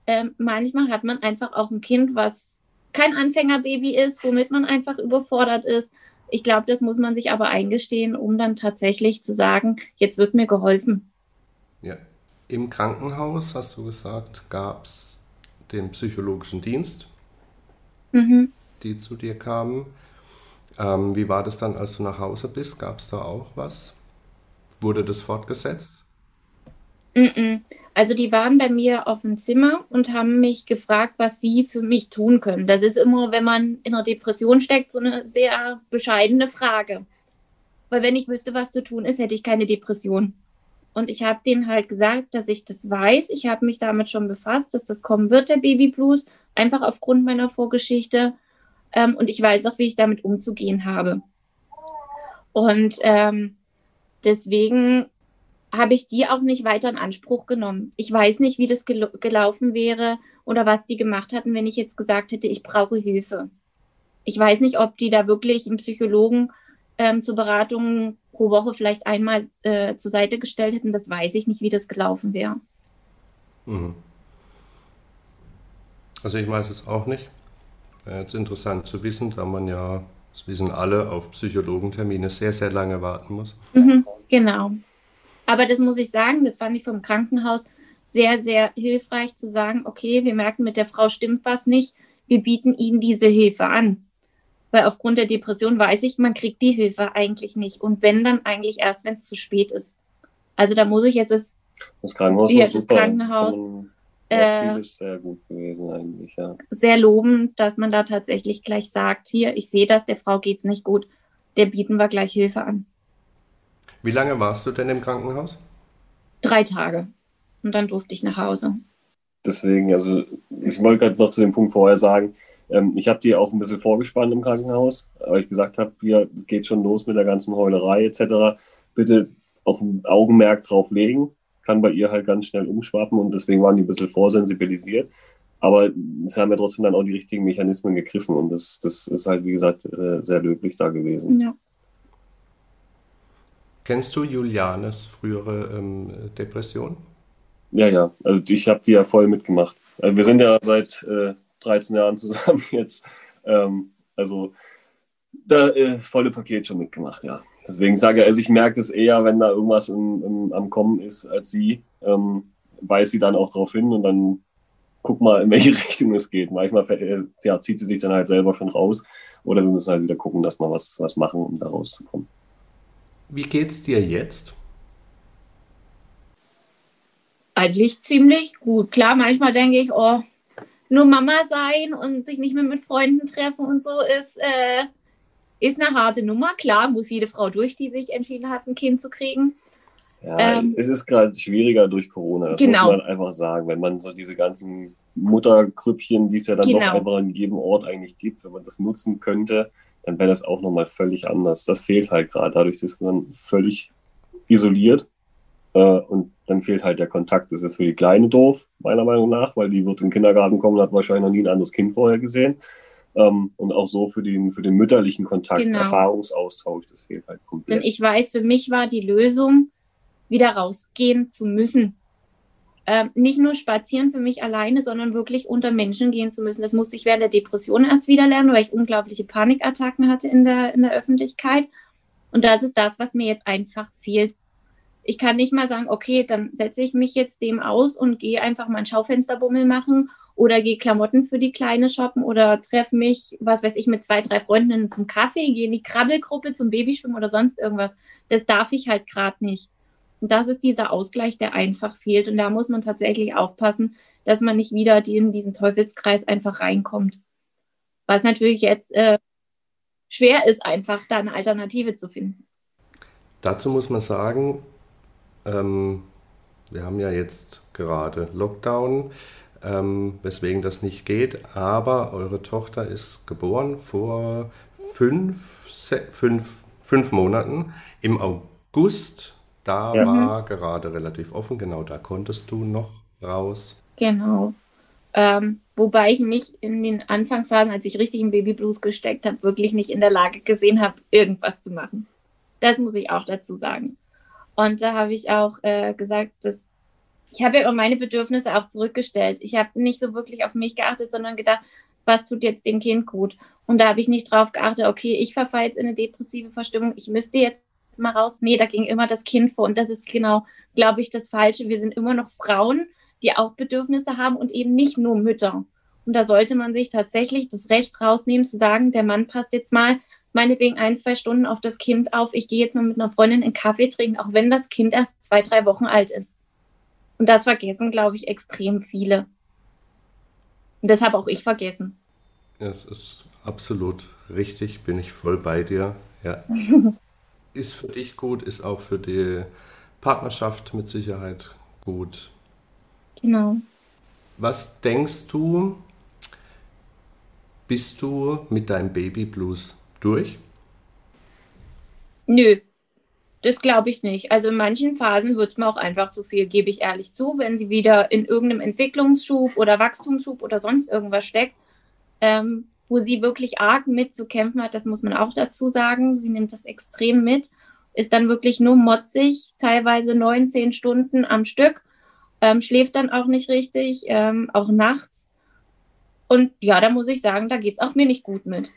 Ähm, manchmal hat man einfach auch ein Kind, was kein Anfängerbaby ist, womit man einfach überfordert ist. Ich glaube, das muss man sich aber eingestehen, um dann tatsächlich zu sagen, jetzt wird mir geholfen. Ja. Im Krankenhaus, hast du gesagt, gab es den psychologischen Dienst, Mhm. die zu dir kamen. Ähm, wie war das dann, als du nach Hause bist? Gab es da auch was? Wurde das fortgesetzt? Mhm. Also die waren bei mir auf dem Zimmer und haben mich gefragt, was sie für mich tun können. Das ist immer, wenn man in einer Depression steckt, so eine sehr bescheidene Frage. Weil wenn ich wüsste, was zu tun ist, hätte ich keine Depression. Und ich habe denen halt gesagt, dass ich das weiß. Ich habe mich damit schon befasst, dass das kommen wird, der Baby Blues, einfach aufgrund meiner Vorgeschichte. Ähm, und ich weiß auch, wie ich damit umzugehen habe. Und ähm, deswegen habe ich die auch nicht weiter in Anspruch genommen. Ich weiß nicht, wie das gel gelaufen wäre oder was die gemacht hatten, wenn ich jetzt gesagt hätte, ich brauche Hilfe. Ich weiß nicht, ob die da wirklich einen Psychologen ähm, zur Beratung pro Woche vielleicht einmal äh, zur Seite gestellt hätten. Das weiß ich nicht, wie das gelaufen wäre. Mhm. Also ich weiß es auch nicht. Äh, Jetzt interessant zu wissen, da man ja, das wissen alle, auf Psychologentermine sehr, sehr lange warten muss. Mhm, genau. Aber das muss ich sagen, das fand ich vom Krankenhaus sehr, sehr hilfreich zu sagen, okay, wir merken, mit der Frau stimmt was nicht, wir bieten Ihnen diese Hilfe an. Weil aufgrund der Depression weiß ich, man kriegt die Hilfe eigentlich nicht. Und wenn, dann eigentlich erst, wenn es zu spät ist. Also da muss ich jetzt das, Das Krankenhaus Ja, das. Krankenhaus, äh, Ja, vieles sehr gut gewesen eigentlich, ja. sehr loben, dass man da tatsächlich gleich sagt, hier, ich sehe das, der Frau geht's nicht gut, der bieten wir gleich Hilfe an. Wie lange warst du denn im Krankenhaus? Drei Tage. Und dann durfte ich nach Hause. Deswegen, also ich wollte gerade noch zu dem Punkt vorher sagen, ähm, ich habe die auch ein bisschen vorgespannt im Krankenhaus, weil ich gesagt habe, hier es geht schon los mit der ganzen Heulerei etc. Bitte auch ein Augenmerk drauf legen. Kann bei ihr halt ganz schnell umschwappen und deswegen waren die ein bisschen vorsensibilisiert. Aber es haben ja trotzdem dann auch die richtigen Mechanismen gegriffen und das, das ist halt, wie gesagt, äh, sehr löblich da gewesen. Ja. Kennst du Julianes frühere ähm, Depression? Ja, ja, also ich habe die ja voll mitgemacht. Also wir sind ja seit äh, 13 Jahren zusammen jetzt. Ähm, also da äh, volle Paket schon mitgemacht, ja. Deswegen sage ich, also ich merke das eher, wenn da irgendwas im, im, am Kommen ist, als sie. Ähm, weiß sie dann auch darauf hin und dann guck mal, in welche Richtung es geht. Manchmal äh, ja, zieht sie sich dann halt selber schon raus oder wir müssen halt wieder gucken, dass wir was, was machen, um da rauszukommen. Wie geht's dir jetzt? Eigentlich ziemlich gut. Klar, manchmal denke ich, oh, nur Mama sein und sich nicht mehr mit Freunden treffen und so ist, äh, ist eine harte Nummer. Klar, muss jede Frau durch, die sich entschieden hat, ein Kind zu kriegen. Ja, Ähm, es ist gerade schwieriger durch Corona, das Genau. muss man einfach sagen. Wenn man so diese ganzen Muttergrüppchen, die es ja dann Genau. doch einfach in jedem Ort eigentlich gibt, wenn man das nutzen könnte, dann wäre das auch nochmal völlig anders. Das fehlt halt gerade. Dadurch ist man völlig isoliert äh, und dann fehlt halt der Kontakt. Das ist für die Kleine doof, meiner Meinung nach, weil die wird in den Kindergarten kommen und hat wahrscheinlich noch nie ein anderes Kind vorher gesehen. Ähm, und auch so für den, für den mütterlichen Kontakt, Genau. Erfahrungsaustausch, das fehlt halt Denn komplett. ich weiß, für mich war die Lösung, wieder rausgehen zu müssen. Ähm, nicht nur spazieren für mich alleine, sondern wirklich unter Menschen gehen zu müssen. Das musste ich während der Depression erst wieder lernen, weil ich unglaubliche Panikattacken hatte in der, in der Öffentlichkeit. Und das ist das, was mir jetzt einfach fehlt. Ich kann nicht mal sagen, okay, dann setze ich mich jetzt dem aus und gehe einfach mal einen Schaufensterbummel machen oder gehe Klamotten für die Kleine shoppen oder treffe mich, was weiß ich, mit zwei, drei Freundinnen zum Kaffee, gehe in die Krabbelgruppe zum Babyschwimmen oder sonst irgendwas. Das darf ich halt gerade nicht. Und das ist dieser Ausgleich, der einfach fehlt. Und da muss man tatsächlich aufpassen, dass man nicht wieder in diesen Teufelskreis einfach reinkommt. Was natürlich jetzt äh, schwer ist, einfach da eine Alternative zu finden. Dazu muss man sagen, ähm, wir haben ja jetzt gerade Lockdown, ähm, weswegen das nicht geht, aber eure Tochter ist geboren vor fünf, fünf, fünf Monaten im August. Da ja. war gerade relativ offen, genau, da konntest du noch raus. Genau. Ähm, wobei ich mich in den Anfangsphasen, als ich richtig im Babyblues gesteckt habe, wirklich nicht in der Lage gesehen habe, irgendwas zu machen. Das muss ich auch dazu sagen. Und da habe ich auch äh, gesagt, dass ich habe ja meine Bedürfnisse auch zurückgestellt. Ich habe nicht so wirklich auf mich geachtet, sondern gedacht, was tut jetzt dem Kind gut? Und da habe ich nicht drauf geachtet, okay, ich verfalle jetzt in eine depressive Verstimmung, ich müsste jetzt mal raus. Nee, da ging immer das Kind vor. Und das ist genau, glaube ich, das Falsche. Wir sind immer noch Frauen, die auch Bedürfnisse haben und eben nicht nur Mütter. Und da sollte man sich tatsächlich das Recht rausnehmen, zu sagen, der Mann passt jetzt mal meinetwegen ein, zwei Stunden auf das Kind auf. Ich gehe jetzt mal mit einer Freundin einen Kaffee trinken, auch wenn das Kind erst zwei, drei Wochen alt ist. Und das vergessen, glaube ich, extrem viele. Und das habe auch ich vergessen. Es ist absolut richtig, bin ich voll bei dir. Ja. ist für dich gut, ist auch für die Partnerschaft mit Sicherheit gut. Genau. Was denkst du, bist du mit deinem Baby Blues durch? Nö, das glaube ich nicht. Also in manchen Phasen wird es mir auch einfach zu viel, gebe ich ehrlich zu, wenn sie wieder in irgendeinem Entwicklungsschub oder Wachstumsschub oder sonst irgendwas steckt, ähm, wo sie wirklich arg mitzukämpfen hat, das muss man auch dazu sagen. Sie nimmt das extrem mit, ist dann wirklich nur motzig, teilweise neun, zehn Stunden am Stück, ähm, schläft dann auch nicht richtig, ähm, auch nachts. Und ja, da muss ich sagen, da geht es auch mir nicht gut mit.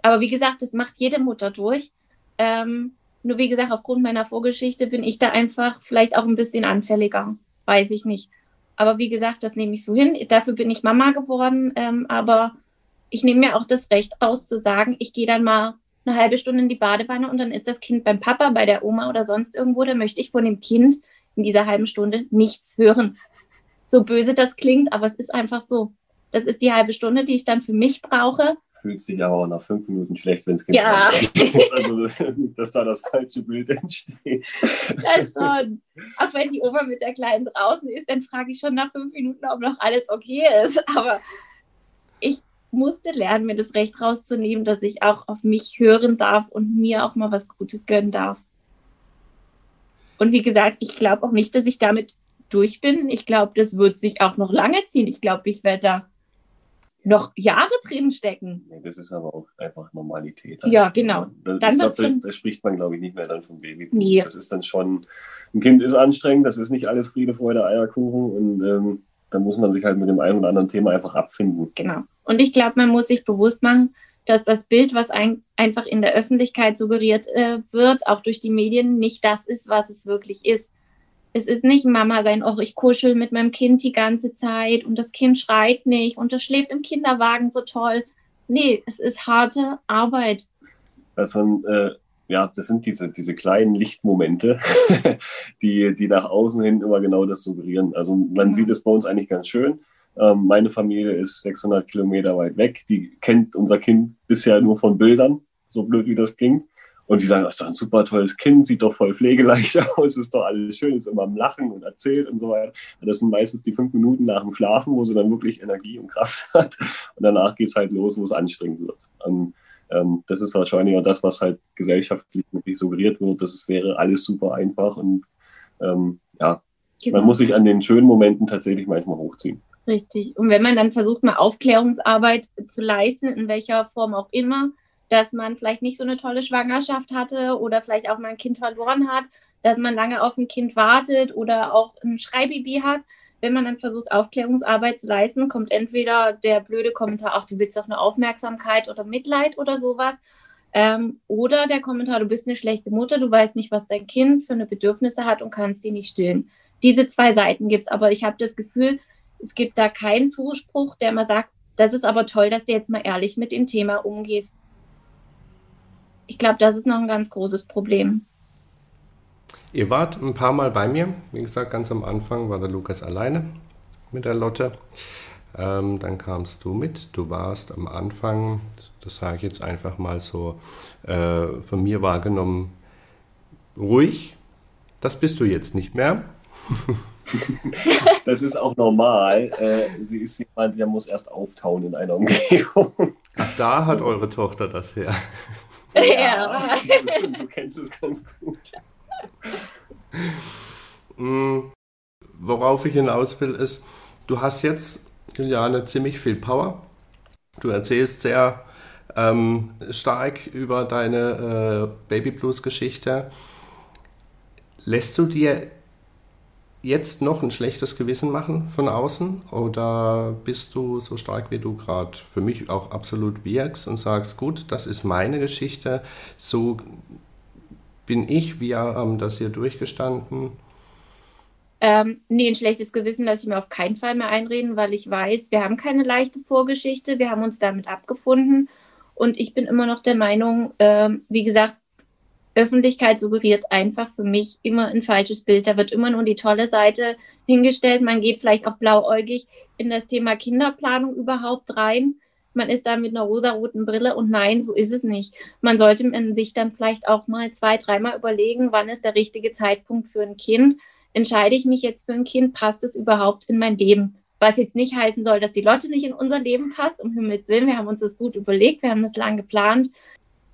Aber wie gesagt, das macht jede Mutter durch. Ähm, nur wie gesagt, aufgrund meiner Vorgeschichte bin ich da einfach vielleicht auch ein bisschen anfälliger. Weiß ich nicht. Aber wie gesagt, das nehme ich so hin. Dafür bin ich Mama geworden. Ähm, aber ich nehme mir auch das Recht aus zu sagen, ich gehe dann mal eine halbe Stunde in die Badewanne und dann ist das Kind beim Papa, bei der Oma oder sonst irgendwo. Da möchte ich von dem Kind in dieser halben Stunde nichts hören. So böse das klingt, aber es ist einfach so. Das ist die halbe Stunde, die ich dann für mich brauche fühlt sich aber auch nach fünf Minuten schlecht, wenn es Kind ja. also, dass da das falsche Bild entsteht. Das schon. Auch wenn die Oma mit der Kleinen draußen ist, dann frage ich schon nach fünf Minuten, ob noch alles okay ist. Aber musste lernen, mir das Recht rauszunehmen, dass ich auch auf mich hören darf und mir auch mal was Gutes gönnen darf. Und wie gesagt, ich glaube auch nicht, dass ich damit durch bin. Ich glaube, das wird sich auch noch lange ziehen. Ich glaube, ich werde da noch Jahre drin stecken. Nee, das ist aber auch einfach Normalität. Ja, genau. Da, dann glaub, da, da, spricht man, glaube ich, nicht mehr dann vom Baby. Nee. Das ist dann schon, ein Kind ist anstrengend, das ist nicht alles Friede, Freude, Eierkuchen und ähm, dann muss man sich halt mit dem einen oder anderen Thema einfach abfinden. Genau. Und ich glaube, man muss sich bewusst machen, dass das Bild, was ein, einfach in der Öffentlichkeit suggeriert äh, wird, auch durch die Medien, nicht das ist, was es wirklich ist es ist nicht Mama sein, oh, ich kuschel mit meinem Kind die ganze Zeit und das Kind schreit nicht und das schläft im Kinderwagen so toll. Nee, es ist harte Arbeit. Also, äh, ja, das sind diese, diese kleinen Lichtmomente, die, die nach außen hin immer genau das suggerieren. Also man ja. sieht es bei uns eigentlich ganz schön. Ähm, meine Familie ist 600 Kilometer weit weg. Die kennt unser Kind bisher nur von Bildern, so blöd wie das klingt. Und die sagen, das ist doch ein super tolles Kind, sieht doch voll pflegeleicht aus, ist doch alles schön, ist immer am Lachen und erzählt und so weiter. Das sind meistens die fünf Minuten nach dem Schlafen, wo sie dann wirklich Energie und Kraft hat. Und danach geht es halt los, wo es anstrengend wird. Und, ähm, das ist wahrscheinlich auch das, was halt gesellschaftlich wirklich suggeriert wird, dass es wäre alles super einfach und ähm, ja, genau. man muss sich an den schönen Momenten tatsächlich manchmal hochziehen. Richtig. Und wenn man dann versucht, mal Aufklärungsarbeit zu leisten, in welcher Form auch immer, dass man vielleicht nicht so eine tolle Schwangerschaft hatte oder vielleicht auch mal ein Kind verloren hat, dass man lange auf ein Kind wartet oder auch ein Schreibaby hat. Wenn man dann versucht, Aufklärungsarbeit zu leisten, kommt entweder der blöde Kommentar, ach, du willst doch eine Aufmerksamkeit oder Mitleid oder sowas. Ähm, oder der Kommentar, du bist eine schlechte Mutter, du weißt nicht, was dein Kind für eine Bedürfnisse hat und kannst die nicht stillen. Diese zwei Seiten gibt es, aber ich habe das Gefühl, es gibt da keinen Zuspruch, der mal sagt, das ist aber toll, dass du jetzt mal ehrlich mit dem Thema umgehst ich glaube, das ist noch ein ganz großes Problem. Ihr wart ein paar Mal bei mir. Wie gesagt, ganz am Anfang war der Lukas alleine mit der Lotte. Ähm, dann kamst du mit. Du warst am Anfang das sage ich jetzt einfach mal so äh, von mir wahrgenommen, ruhig. Das bist du jetzt nicht mehr. das ist auch normal. Äh, sie ist jemand, der muss erst auftauen in einer Umgebung. Ach, da hat eure Tochter das her. Ja, du kennst es ganz gut. Mm, worauf ich hinaus will, ist, du hast jetzt, Juliane, ziemlich viel Power. Du erzählst sehr ähm, stark über deine äh, Baby Blues Geschichte. Lässt du dir jetzt noch ein schlechtes Gewissen machen von außen oder bist du so stark, wie du gerade für mich auch absolut wirkst und sagst, gut, das ist meine Geschichte, so bin ich, wir haben das hier durchgestanden? Ähm, nee, ein schlechtes Gewissen lasse ich mir auf keinen Fall mehr einreden, weil ich weiß, wir haben keine leichte Vorgeschichte, wir haben uns damit abgefunden und ich bin immer noch der Meinung, ähm, wie gesagt, Öffentlichkeit suggeriert einfach für mich immer ein falsches Bild. Da wird immer nur die tolle Seite hingestellt. Man geht vielleicht auch blauäugig in das Thema Kinderplanung überhaupt rein. Man ist da mit einer rosaroten Brille und nein, so ist es nicht. Man sollte sich dann vielleicht auch mal zwei, dreimal überlegen, wann ist der richtige Zeitpunkt für ein Kind. Entscheide ich mich jetzt für ein Kind, passt es überhaupt in mein Leben? Was jetzt nicht heißen soll, dass die Lotte nicht in unser Leben passt, um Himmels Willen. Wir haben uns das gut überlegt, wir haben das lang geplant.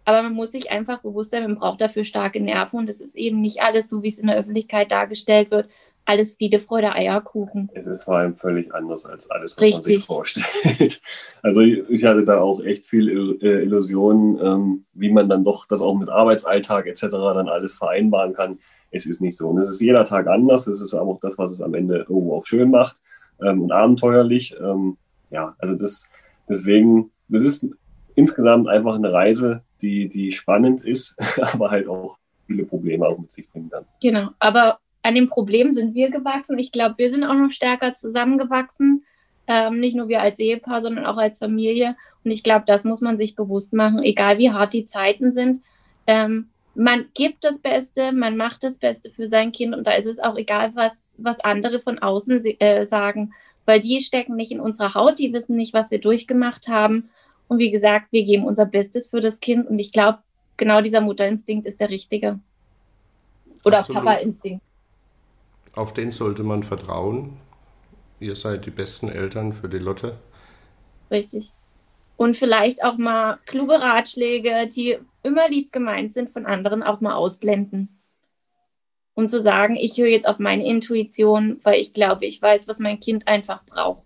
Aber man muss sich einfach bewusst sein, man braucht dafür starke Nerven und es ist eben nicht alles so, wie es in der Öffentlichkeit dargestellt wird. Alles Friede, Freude, Eierkuchen. Es ist vor allem völlig anders als alles, was Richtig. man sich vorstellt. Also ich hatte da auch echt viel äh, Illusionen, ähm, wie man dann doch das auch mit Arbeitsalltag etc. dann alles vereinbaren kann. Es ist nicht so. Und es ist jeder Tag anders. Es ist aber auch das, was es am Ende irgendwo auch schön macht ähm, und abenteuerlich. Ähm, ja, also das, deswegen, das ist insgesamt einfach eine Reise, die, die spannend ist, aber halt auch viele Probleme auch mit sich bringen kann. Genau, aber an dem Problem sind wir gewachsen. Ich glaube, wir sind auch noch stärker zusammengewachsen. Ähm, nicht nur wir als Ehepaar, sondern auch als Familie. Und ich glaube, das muss man sich bewusst machen, egal wie hart die Zeiten sind. Ähm, man gibt das Beste, man macht das Beste für sein Kind und da ist es auch egal, was, was andere von außen äh, sagen, weil die stecken nicht in unserer Haut, die wissen nicht, was wir durchgemacht haben und wie gesagt, wir geben unser Bestes für das Kind. Und ich glaube, genau dieser Mutterinstinkt ist der richtige. Oder Papa-Instinkt. Auf den sollte man vertrauen. Ihr seid die besten Eltern für die Lotte. Richtig. Und vielleicht auch mal kluge Ratschläge, die immer lieb gemeint sind von anderen, auch mal ausblenden. Und zu sagen, ich höre jetzt auf meine Intuition, weil ich glaube, ich weiß, was mein Kind einfach braucht.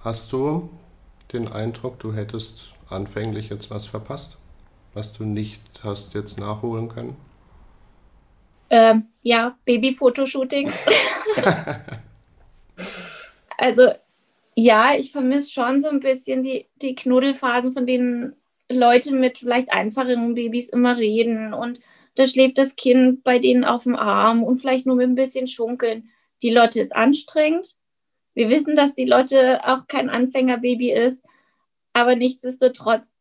Hast du den Eindruck, du hättest anfänglich jetzt was verpasst, was du nicht hast jetzt nachholen können? Ähm, ja, Babyfotoshootings. also ja, ich vermisse schon so ein bisschen die, die Knuddelphasen, von denen Leute mit vielleicht einfacheren Babys immer reden. Und da schläft das Kind bei denen auf dem Arm und vielleicht nur mit ein bisschen Schunkeln. Die Lotte ist anstrengend, wir wissen, dass die Lotte auch kein Anfängerbaby ist, aber nichtsdestotrotz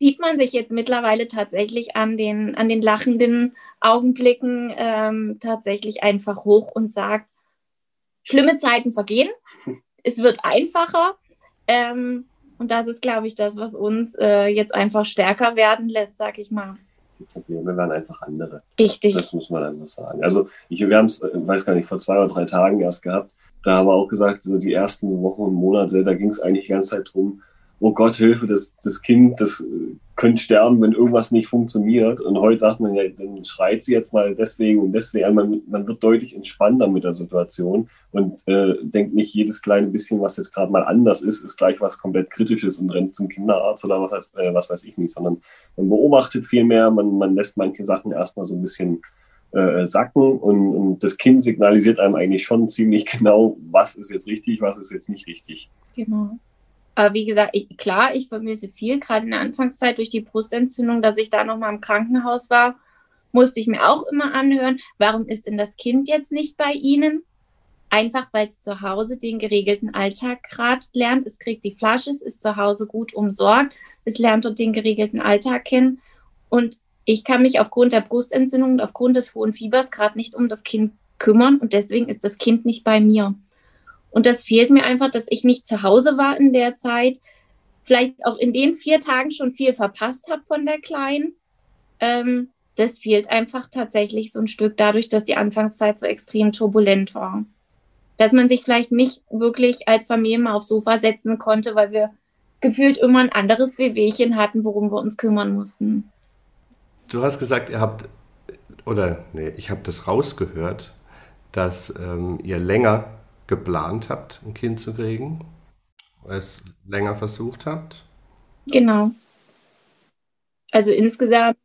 sieht man sich jetzt mittlerweile tatsächlich an den, an den lachenden Augenblicken ähm, tatsächlich einfach hoch und sagt, schlimme Zeiten vergehen, es wird einfacher. Ähm, und das ist, glaube ich, das, was uns äh, jetzt einfach stärker werden lässt, sag ich mal. Die Probleme werden einfach andere. Richtig. Das muss man einfach sagen. Also ich, wir haben es, äh, weiß gar nicht, vor zwei oder drei Tagen erst gehabt da haben wir auch gesagt, so die ersten Wochen und Monate, da ging es eigentlich die ganze Zeit drum, oh Gott, Hilfe, das, das Kind, das äh, könnte sterben, wenn irgendwas nicht funktioniert. Und heute sagt man, ja, dann schreit sie jetzt mal deswegen und deswegen. Man, man wird deutlich entspannter mit der Situation und äh, denkt nicht, jedes kleine bisschen, was jetzt gerade mal anders ist, ist gleich was komplett Kritisches und rennt zum Kinderarzt oder was, äh, was weiß ich nicht, sondern man beobachtet viel mehr, man, man lässt manche Sachen erstmal so ein bisschen äh, sacken und, und, das Kind signalisiert einem eigentlich schon ziemlich genau, was ist jetzt richtig, was ist jetzt nicht richtig. Genau. Aber wie gesagt, ich, klar, ich vermisse viel, gerade in der Anfangszeit durch die Brustentzündung, dass ich da nochmal im Krankenhaus war, musste ich mir auch immer anhören, warum ist denn das Kind jetzt nicht bei Ihnen? Einfach weil es zu Hause den geregelten Alltag gerade lernt. Es kriegt die Flasche, es ist zu Hause gut umsorgt, es lernt dort den geregelten Alltag kennen. Und ich kann mich aufgrund der Brustentzündung und aufgrund des hohen Fiebers gerade nicht um das Kind kümmern und deswegen ist das Kind nicht bei mir. Und das fehlt mir einfach, dass ich nicht zu Hause war in der Zeit, vielleicht auch in den vier Tagen schon viel verpasst habe von der Kleinen. Ähm, das fehlt einfach tatsächlich so ein Stück dadurch, dass die Anfangszeit so extrem turbulent war. Dass man sich vielleicht nicht wirklich als Familie mal aufs Sofa setzen konnte, weil wir gefühlt immer ein anderes Wehwehchen hatten, worum wir uns kümmern mussten. Du hast gesagt, ihr habt, oder nee, ich habe das rausgehört, dass ähm, ihr länger geplant habt, ein Kind zu kriegen, es länger versucht habt. Genau. Also insgesamt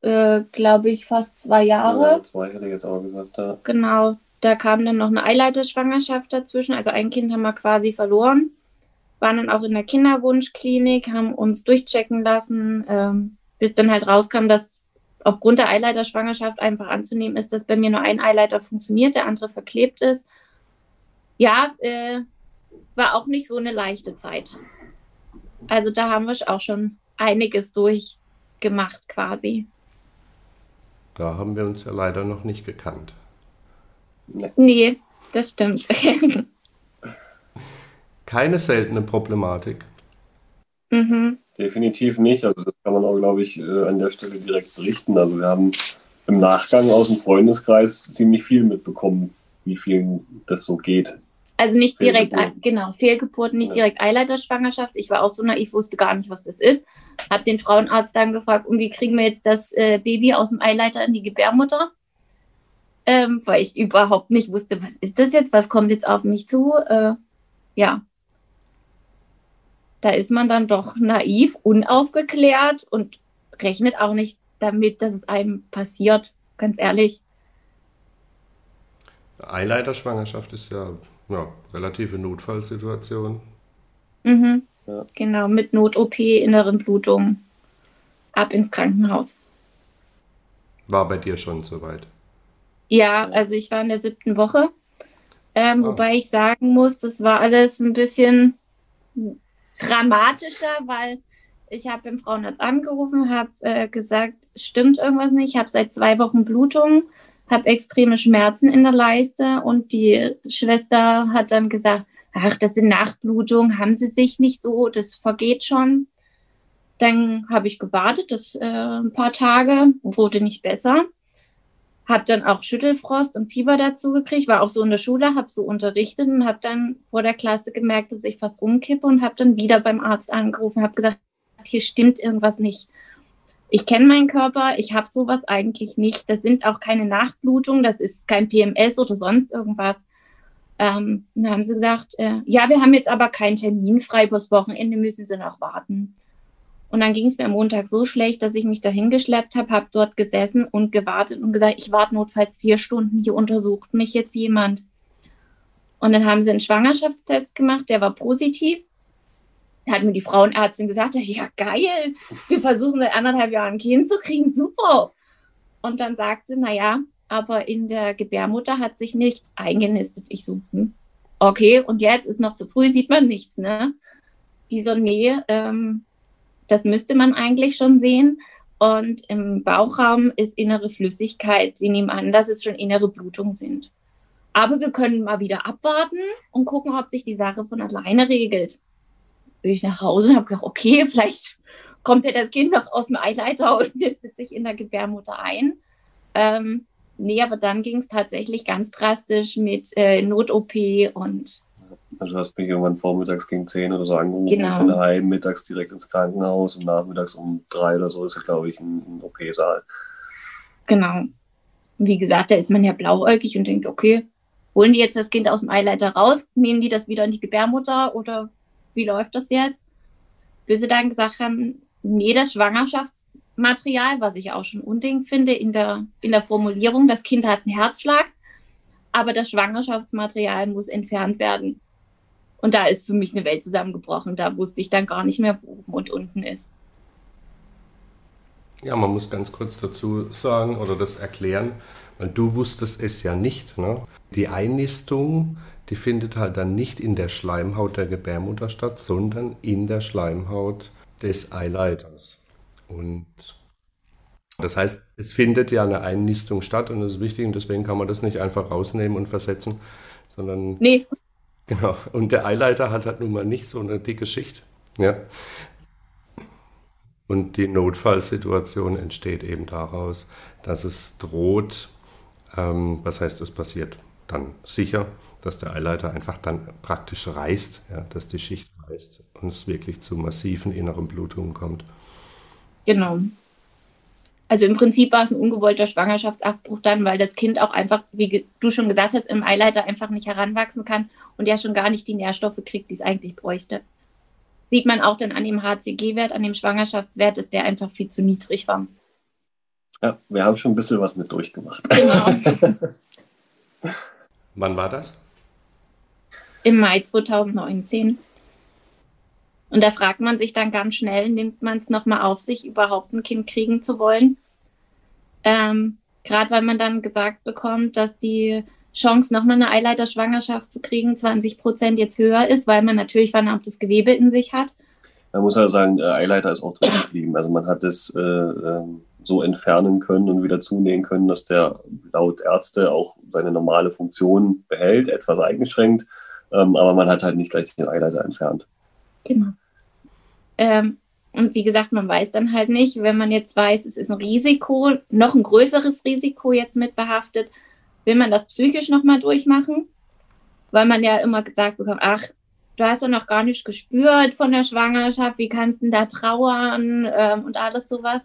äh, glaube ich, fast zwei Jahre. Ja, zwei hätte ich jetzt auch gesagt, ja. Genau. Da kam dann noch eine Eileiterschwangerschaft dazwischen. Also ein Kind haben wir quasi verloren. Waren dann auch in der Kinderwunschklinik, haben uns durchchecken lassen, ähm, bis dann halt rauskam, dass aufgrund der Eileiterschwangerschaft einfach anzunehmen ist, dass bei mir nur ein Eileiter funktioniert, der andere verklebt ist. Ja, äh, war auch nicht so eine leichte Zeit. Also da haben wir auch schon einiges durchgemacht quasi. Da haben wir uns ja leider noch nicht gekannt. Nee, das stimmt. Keine seltene Problematik. mhm. Definitiv nicht. Also das kann man auch, glaube ich, äh, an der Stelle direkt berichten. Also wir haben im Nachgang aus dem Freundeskreis ziemlich viel mitbekommen, wie vielen das so geht. Also nicht direkt, genau, Fehlgeburten, nicht Ja. direkt Eileiterschwangerschaft. Ich war auch so naiv, wusste gar nicht, was das ist. Hab den Frauenarzt dann gefragt, und wie kriegen wir jetzt das äh, Baby aus dem Eileiter in die Gebärmutter? Ähm, weil ich überhaupt nicht wusste, was ist das jetzt, was kommt jetzt auf mich zu? Äh, ja. Da ist man dann doch naiv, unaufgeklärt und rechnet auch nicht damit, dass es einem passiert, ganz ehrlich. Eileiterschwangerschaft ist ja, ja relative Notfallsituation. Mhm. Ja. Genau, mit Not-OP, inneren Blutung, ab ins Krankenhaus. War bei dir schon soweit. Ja, also ich war in der siebten Woche, ähm, Ah. wobei ich sagen muss, das war alles ein bisschen dramatischer, weil ich habe beim Frauenarzt angerufen, habe äh, gesagt, stimmt irgendwas nicht. Ich habe seit zwei Wochen Blutung, habe extreme Schmerzen in der Leiste und die Schwester hat dann gesagt, ach, das sind Nachblutungen, haben Sie sich nicht so, das vergeht schon. Dann habe ich gewartet, das äh, ein paar Tage, wurde nicht besser. Hab dann auch Schüttelfrost und Fieber dazu gekriegt, war auch so in der Schule, habe so unterrichtet und habe dann vor der Klasse gemerkt, dass ich fast umkippe und habe dann wieder beim Arzt angerufen, habe gesagt, hier stimmt irgendwas nicht. Ich kenne meinen Körper, ich habe sowas eigentlich nicht. Das sind auch keine Nachblutungen, das ist kein PMS oder sonst irgendwas. Ähm, dann haben sie gesagt, äh, ja, wir haben jetzt aber keinen Termin frei, bis Wochenende müssen sie noch warten. Und dann ging es mir am Montag so schlecht, dass ich mich dahin geschleppt habe, habe dort gesessen und gewartet und gesagt, ich warte notfalls vier Stunden, hier untersucht mich jetzt jemand. Und dann haben sie einen Schwangerschaftstest gemacht, der war positiv. Da hat mir die Frauenärztin gesagt, ja geil, wir versuchen seit anderthalb Jahren ein Kind zu kriegen, super. Und dann sagt sie, naja, aber in der Gebärmutter hat sich nichts eingenistet. Ich so, hm, okay, und jetzt ist noch zu früh, sieht man nichts, ne? Dieser Nähe, ähm, das müsste man eigentlich schon sehen. Und im Bauchraum ist innere Flüssigkeit. Sie nehmen an, dass es schon innere Blutungen sind. Aber wir können mal wieder abwarten und gucken, ob sich die Sache von alleine regelt. Bin ich nach Hause und habe gedacht, okay, vielleicht kommt ja das Kind noch aus dem Eileiter und nistet sich in der Gebärmutter ein. Ähm, nee, aber dann ging es tatsächlich ganz drastisch mit äh, Not-OP und Also du hast mich irgendwann vormittags gegen 10 oder so angerufen. Genau. Ich bin daheim, mittags direkt ins Krankenhaus und nachmittags um drei oder so ist, glaube ich, ein, ein OP-Saal. Genau. Wie gesagt, da ist man ja blauäugig und denkt, okay, holen die jetzt das Kind aus dem Eileiter raus, nehmen die das wieder in die Gebärmutter oder wie läuft das jetzt? Bis sie dann gesagt haben, nee, das Schwangerschaftsmaterial, was ich auch schon unding finde in der, in der Formulierung, das Kind hat einen Herzschlag, aber das Schwangerschaftsmaterial muss entfernt werden. Und da ist für mich eine Welt zusammengebrochen. Da wusste ich dann gar nicht mehr, wo oben und unten ist. Ja, man muss ganz kurz dazu sagen oder das erklären, weil du wusstest es ja nicht. Ne? Die Einnistung, die findet halt dann nicht in der Schleimhaut der Gebärmutter statt, sondern in der Schleimhaut des Eileiters. Und das heißt, es findet ja eine Einnistung statt und das ist wichtig und deswegen kann man das nicht einfach rausnehmen und versetzen, sondern Nee, Genau. Und der Eileiter hat halt nun mal nicht so eine dicke Schicht Ja. Und die Notfallsituation entsteht eben daraus, dass es droht, ähm, was heißt, es passiert dann sicher, dass der Eileiter einfach dann praktisch reißt, ja, dass die Schicht reißt und es wirklich zu massiven inneren Blutungen kommt. Genau. Also im Prinzip war es ein ungewollter Schwangerschaftsabbruch dann, weil das Kind auch einfach, wie du schon gesagt hast, im Eileiter einfach nicht heranwachsen kann und ja schon gar nicht die Nährstoffe kriegt, die es eigentlich bräuchte. Sieht man auch dann an dem HCG-Wert, an dem Schwangerschaftswert, dass der einfach viel zu niedrig war. Ja, wir haben schon ein bisschen was mit durchgemacht. Genau. Wann war das? Im Mai 2019. Und da fragt man sich dann ganz schnell, nimmt man es nochmal auf sich, überhaupt ein Kind kriegen zu wollen? Ähm, Gerade weil man dann gesagt bekommt, dass die Chance, nochmal eine Eileiterschwangerschaft zu kriegen, 20 Prozent jetzt höher ist, weil man natürlich vernammtes Gewebe in sich hat. Man muss ja sagen, der Eileiter ist auch drin geblieben. Also man hat es äh, ähm, so entfernen können und wieder zunähen können, dass der laut Ärzte auch seine normale Funktion behält, etwas eingeschränkt. Ähm, aber man hat halt nicht gleich den Eileiter entfernt. Genau. Ähm, und wie gesagt, man weiß dann halt nicht, wenn man jetzt weiß, es ist ein Risiko, noch ein größeres Risiko jetzt mit behaftet, will man das psychisch nochmal durchmachen? Weil man ja immer gesagt bekommt, ach, du hast ja noch gar nicht gespürt von der Schwangerschaft, wie kannst du da trauern ähm, und alles sowas.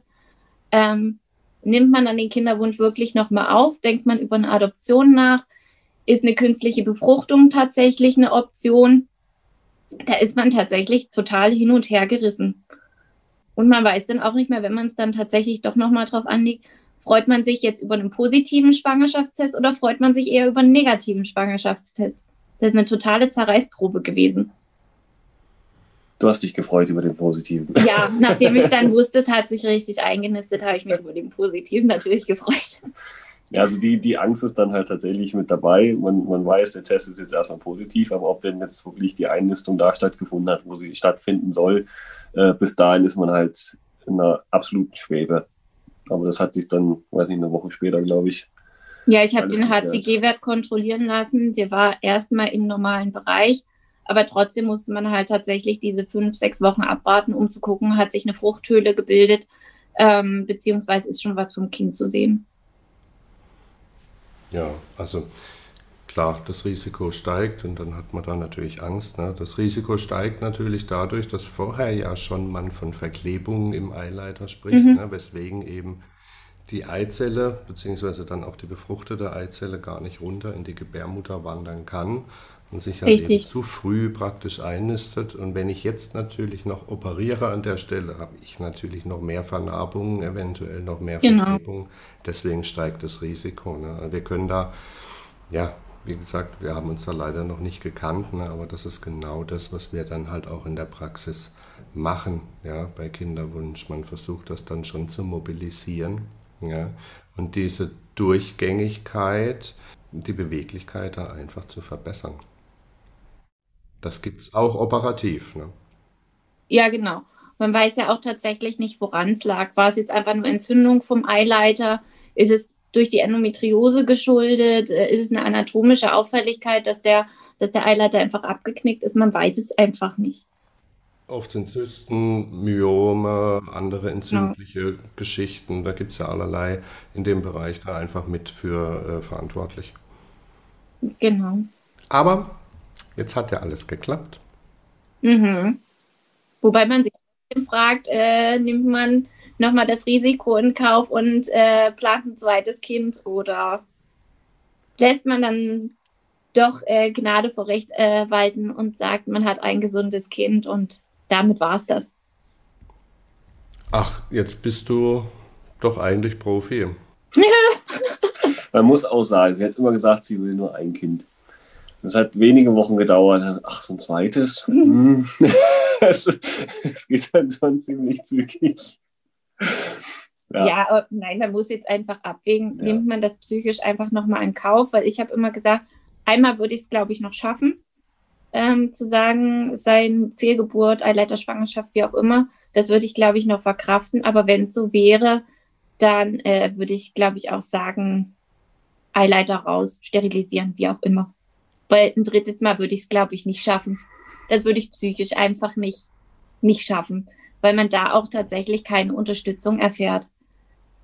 Ähm, nimmt man dann den Kinderwunsch wirklich nochmal auf? Denkt man über eine Adoption nach? Ist eine künstliche Befruchtung tatsächlich eine Option? da ist man tatsächlich total hin und her gerissen. Und man weiß dann auch nicht mehr, wenn man es dann tatsächlich doch nochmal drauf anlegt, freut man sich jetzt über einen positiven Schwangerschaftstest oder freut man sich eher über einen negativen Schwangerschaftstest? Das ist eine totale Zerreißprobe gewesen. Du hast dich gefreut über den positiven. Ja, nachdem ich dann wusste, es hat sich richtig eingenistet, habe ich mich über den positiven natürlich gefreut. Ja, also die, die Angst ist dann halt tatsächlich mit dabei. Man, man weiß, der Test ist jetzt erstmal positiv, aber ob denn jetzt wirklich die Einnistung da stattgefunden hat, wo sie stattfinden soll, äh, bis dahin ist man halt in einer absoluten Schwebe. Aber das hat sich dann, weiß nicht, eine Woche später, glaube ich. Ja, ich habe den HCG-Wert kontrollieren lassen. Der war erstmal im normalen Bereich. Aber trotzdem musste man halt tatsächlich diese fünf, sechs Wochen abwarten, um zu gucken, hat sich eine Fruchthöhle gebildet, ähm, beziehungsweise ist schon was vom Kind zu sehen. Ja, also klar, das Risiko steigt und dann hat man da natürlich Angst. Ne? Das Risiko steigt natürlich dadurch, dass vorher ja schon man von Verklebungen im Eileiter spricht, mhm. ne? weswegen eben die Eizelle beziehungsweise dann auch die befruchtete Eizelle gar nicht runter in die Gebärmutter wandern kann und sich halt eben zu früh praktisch einnistet. Und wenn ich jetzt natürlich noch operiere an der Stelle, habe ich natürlich noch mehr Vernarbungen, eventuell noch mehr genau. Verklebungen. Deswegen steigt das Risiko. Ne? Wir können da, ja, wie gesagt, wir haben uns da leider noch nicht gekannt, ne? aber das ist genau das, was wir dann halt auch in der Praxis machen, ja, bei Kinderwunsch. Man versucht das dann schon zu mobilisieren, ja, und diese Durchgängigkeit, die Beweglichkeit da einfach zu verbessern. Das gibt es auch operativ. Ne? Ja, genau. Man weiß ja auch tatsächlich nicht, woran es lag. War es jetzt einfach nur Entzündung vom Eileiter? Ist es durch die Endometriose geschuldet? Äh, ist es eine anatomische Auffälligkeit, dass der, dass der Eileiter einfach abgeknickt ist? Man weiß es einfach nicht. Oft sind Zysten, Myome, andere entzündliche ja. Geschichten. Da gibt es ja allerlei in dem Bereich da einfach mit für äh, verantwortlich. Genau. Aber Jetzt hat ja alles geklappt. Mhm. Wobei man sich fragt, äh, nimmt man nochmal das Risiko in Kauf und äh, plant ein zweites Kind oder lässt man dann doch äh, Gnade vor Recht äh, walten und sagt, man hat ein gesundes Kind und damit war es das. Ach, jetzt bist du doch eigentlich Profi. man muss auch sagen, sie hat immer gesagt, sie will nur ein Kind. Das hat wenige Wochen gedauert. Ach, so ein zweites. Hm. Es, es geht dann schon ziemlich zügig. Ja, ja nein, man muss jetzt einfach abwägen, ja. nimmt man das psychisch einfach nochmal in Kauf, weil ich habe immer gesagt, einmal würde ich es, glaube ich, noch schaffen, ähm, zu sagen, es sei eine Fehlgeburt, Eileiterschwangerschaft, wie auch immer. Das würde ich, glaube ich, noch verkraften. Aber wenn es so wäre, dann äh, würde ich, glaube ich, auch sagen, Eileiter raus, sterilisieren, wie auch immer. Weil ein drittes Mal würde ich es, glaube ich, nicht schaffen. Das würde ich psychisch einfach nicht. nicht schaffen, weil man da auch tatsächlich keine Unterstützung erfährt.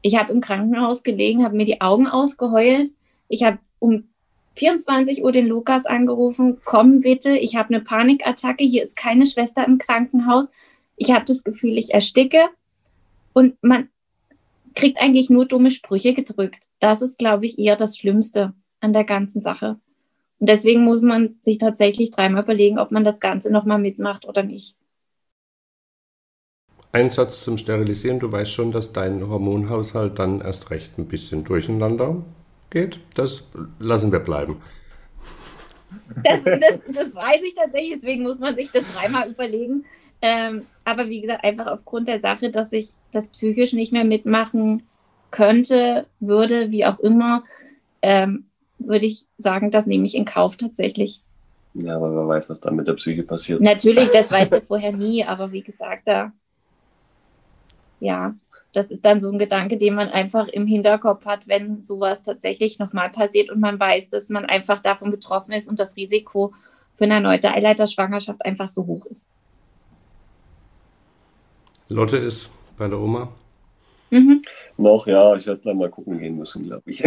Ich habe im Krankenhaus gelegen, habe mir die Augen ausgeheult. Ich habe um 24 Uhr den Lukas angerufen, komm bitte, ich habe eine Panikattacke, hier ist keine Schwester im Krankenhaus. Ich habe das Gefühl, ich ersticke. Und man kriegt eigentlich nur dumme Sprüche gedrückt. Das ist, glaube ich, eher das Schlimmste an der ganzen Sache. Und deswegen muss man sich tatsächlich dreimal überlegen, ob man das Ganze nochmal mitmacht oder nicht. Ein Satz zum Sterilisieren. Du weißt schon, dass dein Hormonhaushalt dann erst recht ein bisschen durcheinander geht. Das lassen wir bleiben. Das, das, das weiß ich tatsächlich, deswegen muss man sich das dreimal überlegen. Ähm, aber wie gesagt, einfach aufgrund der Sache, dass ich das psychisch nicht mehr mitmachen könnte, würde, wie auch immer, ähm, würde ich sagen, das nehme ich in Kauf tatsächlich. Ja, aber wer weiß, was da mit der Psyche passiert. Natürlich, das weißt du vorher nie, aber wie gesagt, da, ja, das ist dann so ein Gedanke, den man einfach im Hinterkopf hat, wenn sowas tatsächlich nochmal passiert und man weiß, dass man einfach davon betroffen ist und das Risiko für eine erneute Eileiterschwangerschaft einfach so hoch ist. Lotte ist bei der Oma. Mhm. Noch, ja, ich werde dann mal gucken gehen müssen, glaube ich.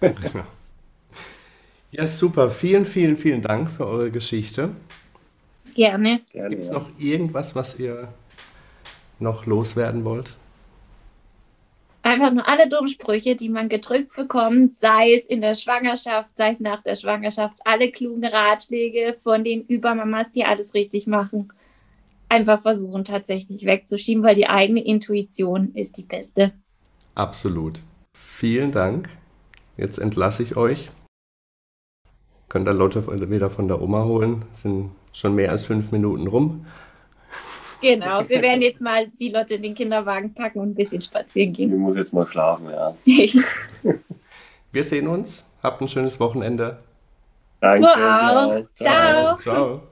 ja, super. Vielen, vielen, vielen Dank für eure Geschichte. Gerne. Gibt es ja. noch irgendwas, was ihr noch loswerden wollt? Einfach nur alle Dummsprüche, die man gedrückt bekommt, sei es in der Schwangerschaft, sei es nach der Schwangerschaft, alle klugen Ratschläge von den Übermamas, die alles richtig machen einfach versuchen tatsächlich wegzuschieben, weil die eigene Intuition ist die beste. Absolut. Vielen Dank. Jetzt entlasse ich euch. Könnt ihr Lotte wieder von der Oma holen. Sind schon mehr als fünf Minuten rum. Genau, wir werden jetzt mal die Lotte in den Kinderwagen packen und ein bisschen spazieren gehen. Ich muss jetzt mal schlafen, ja. wir sehen uns. Habt ein schönes Wochenende. Danke. Du auch. Ciao. Ciao.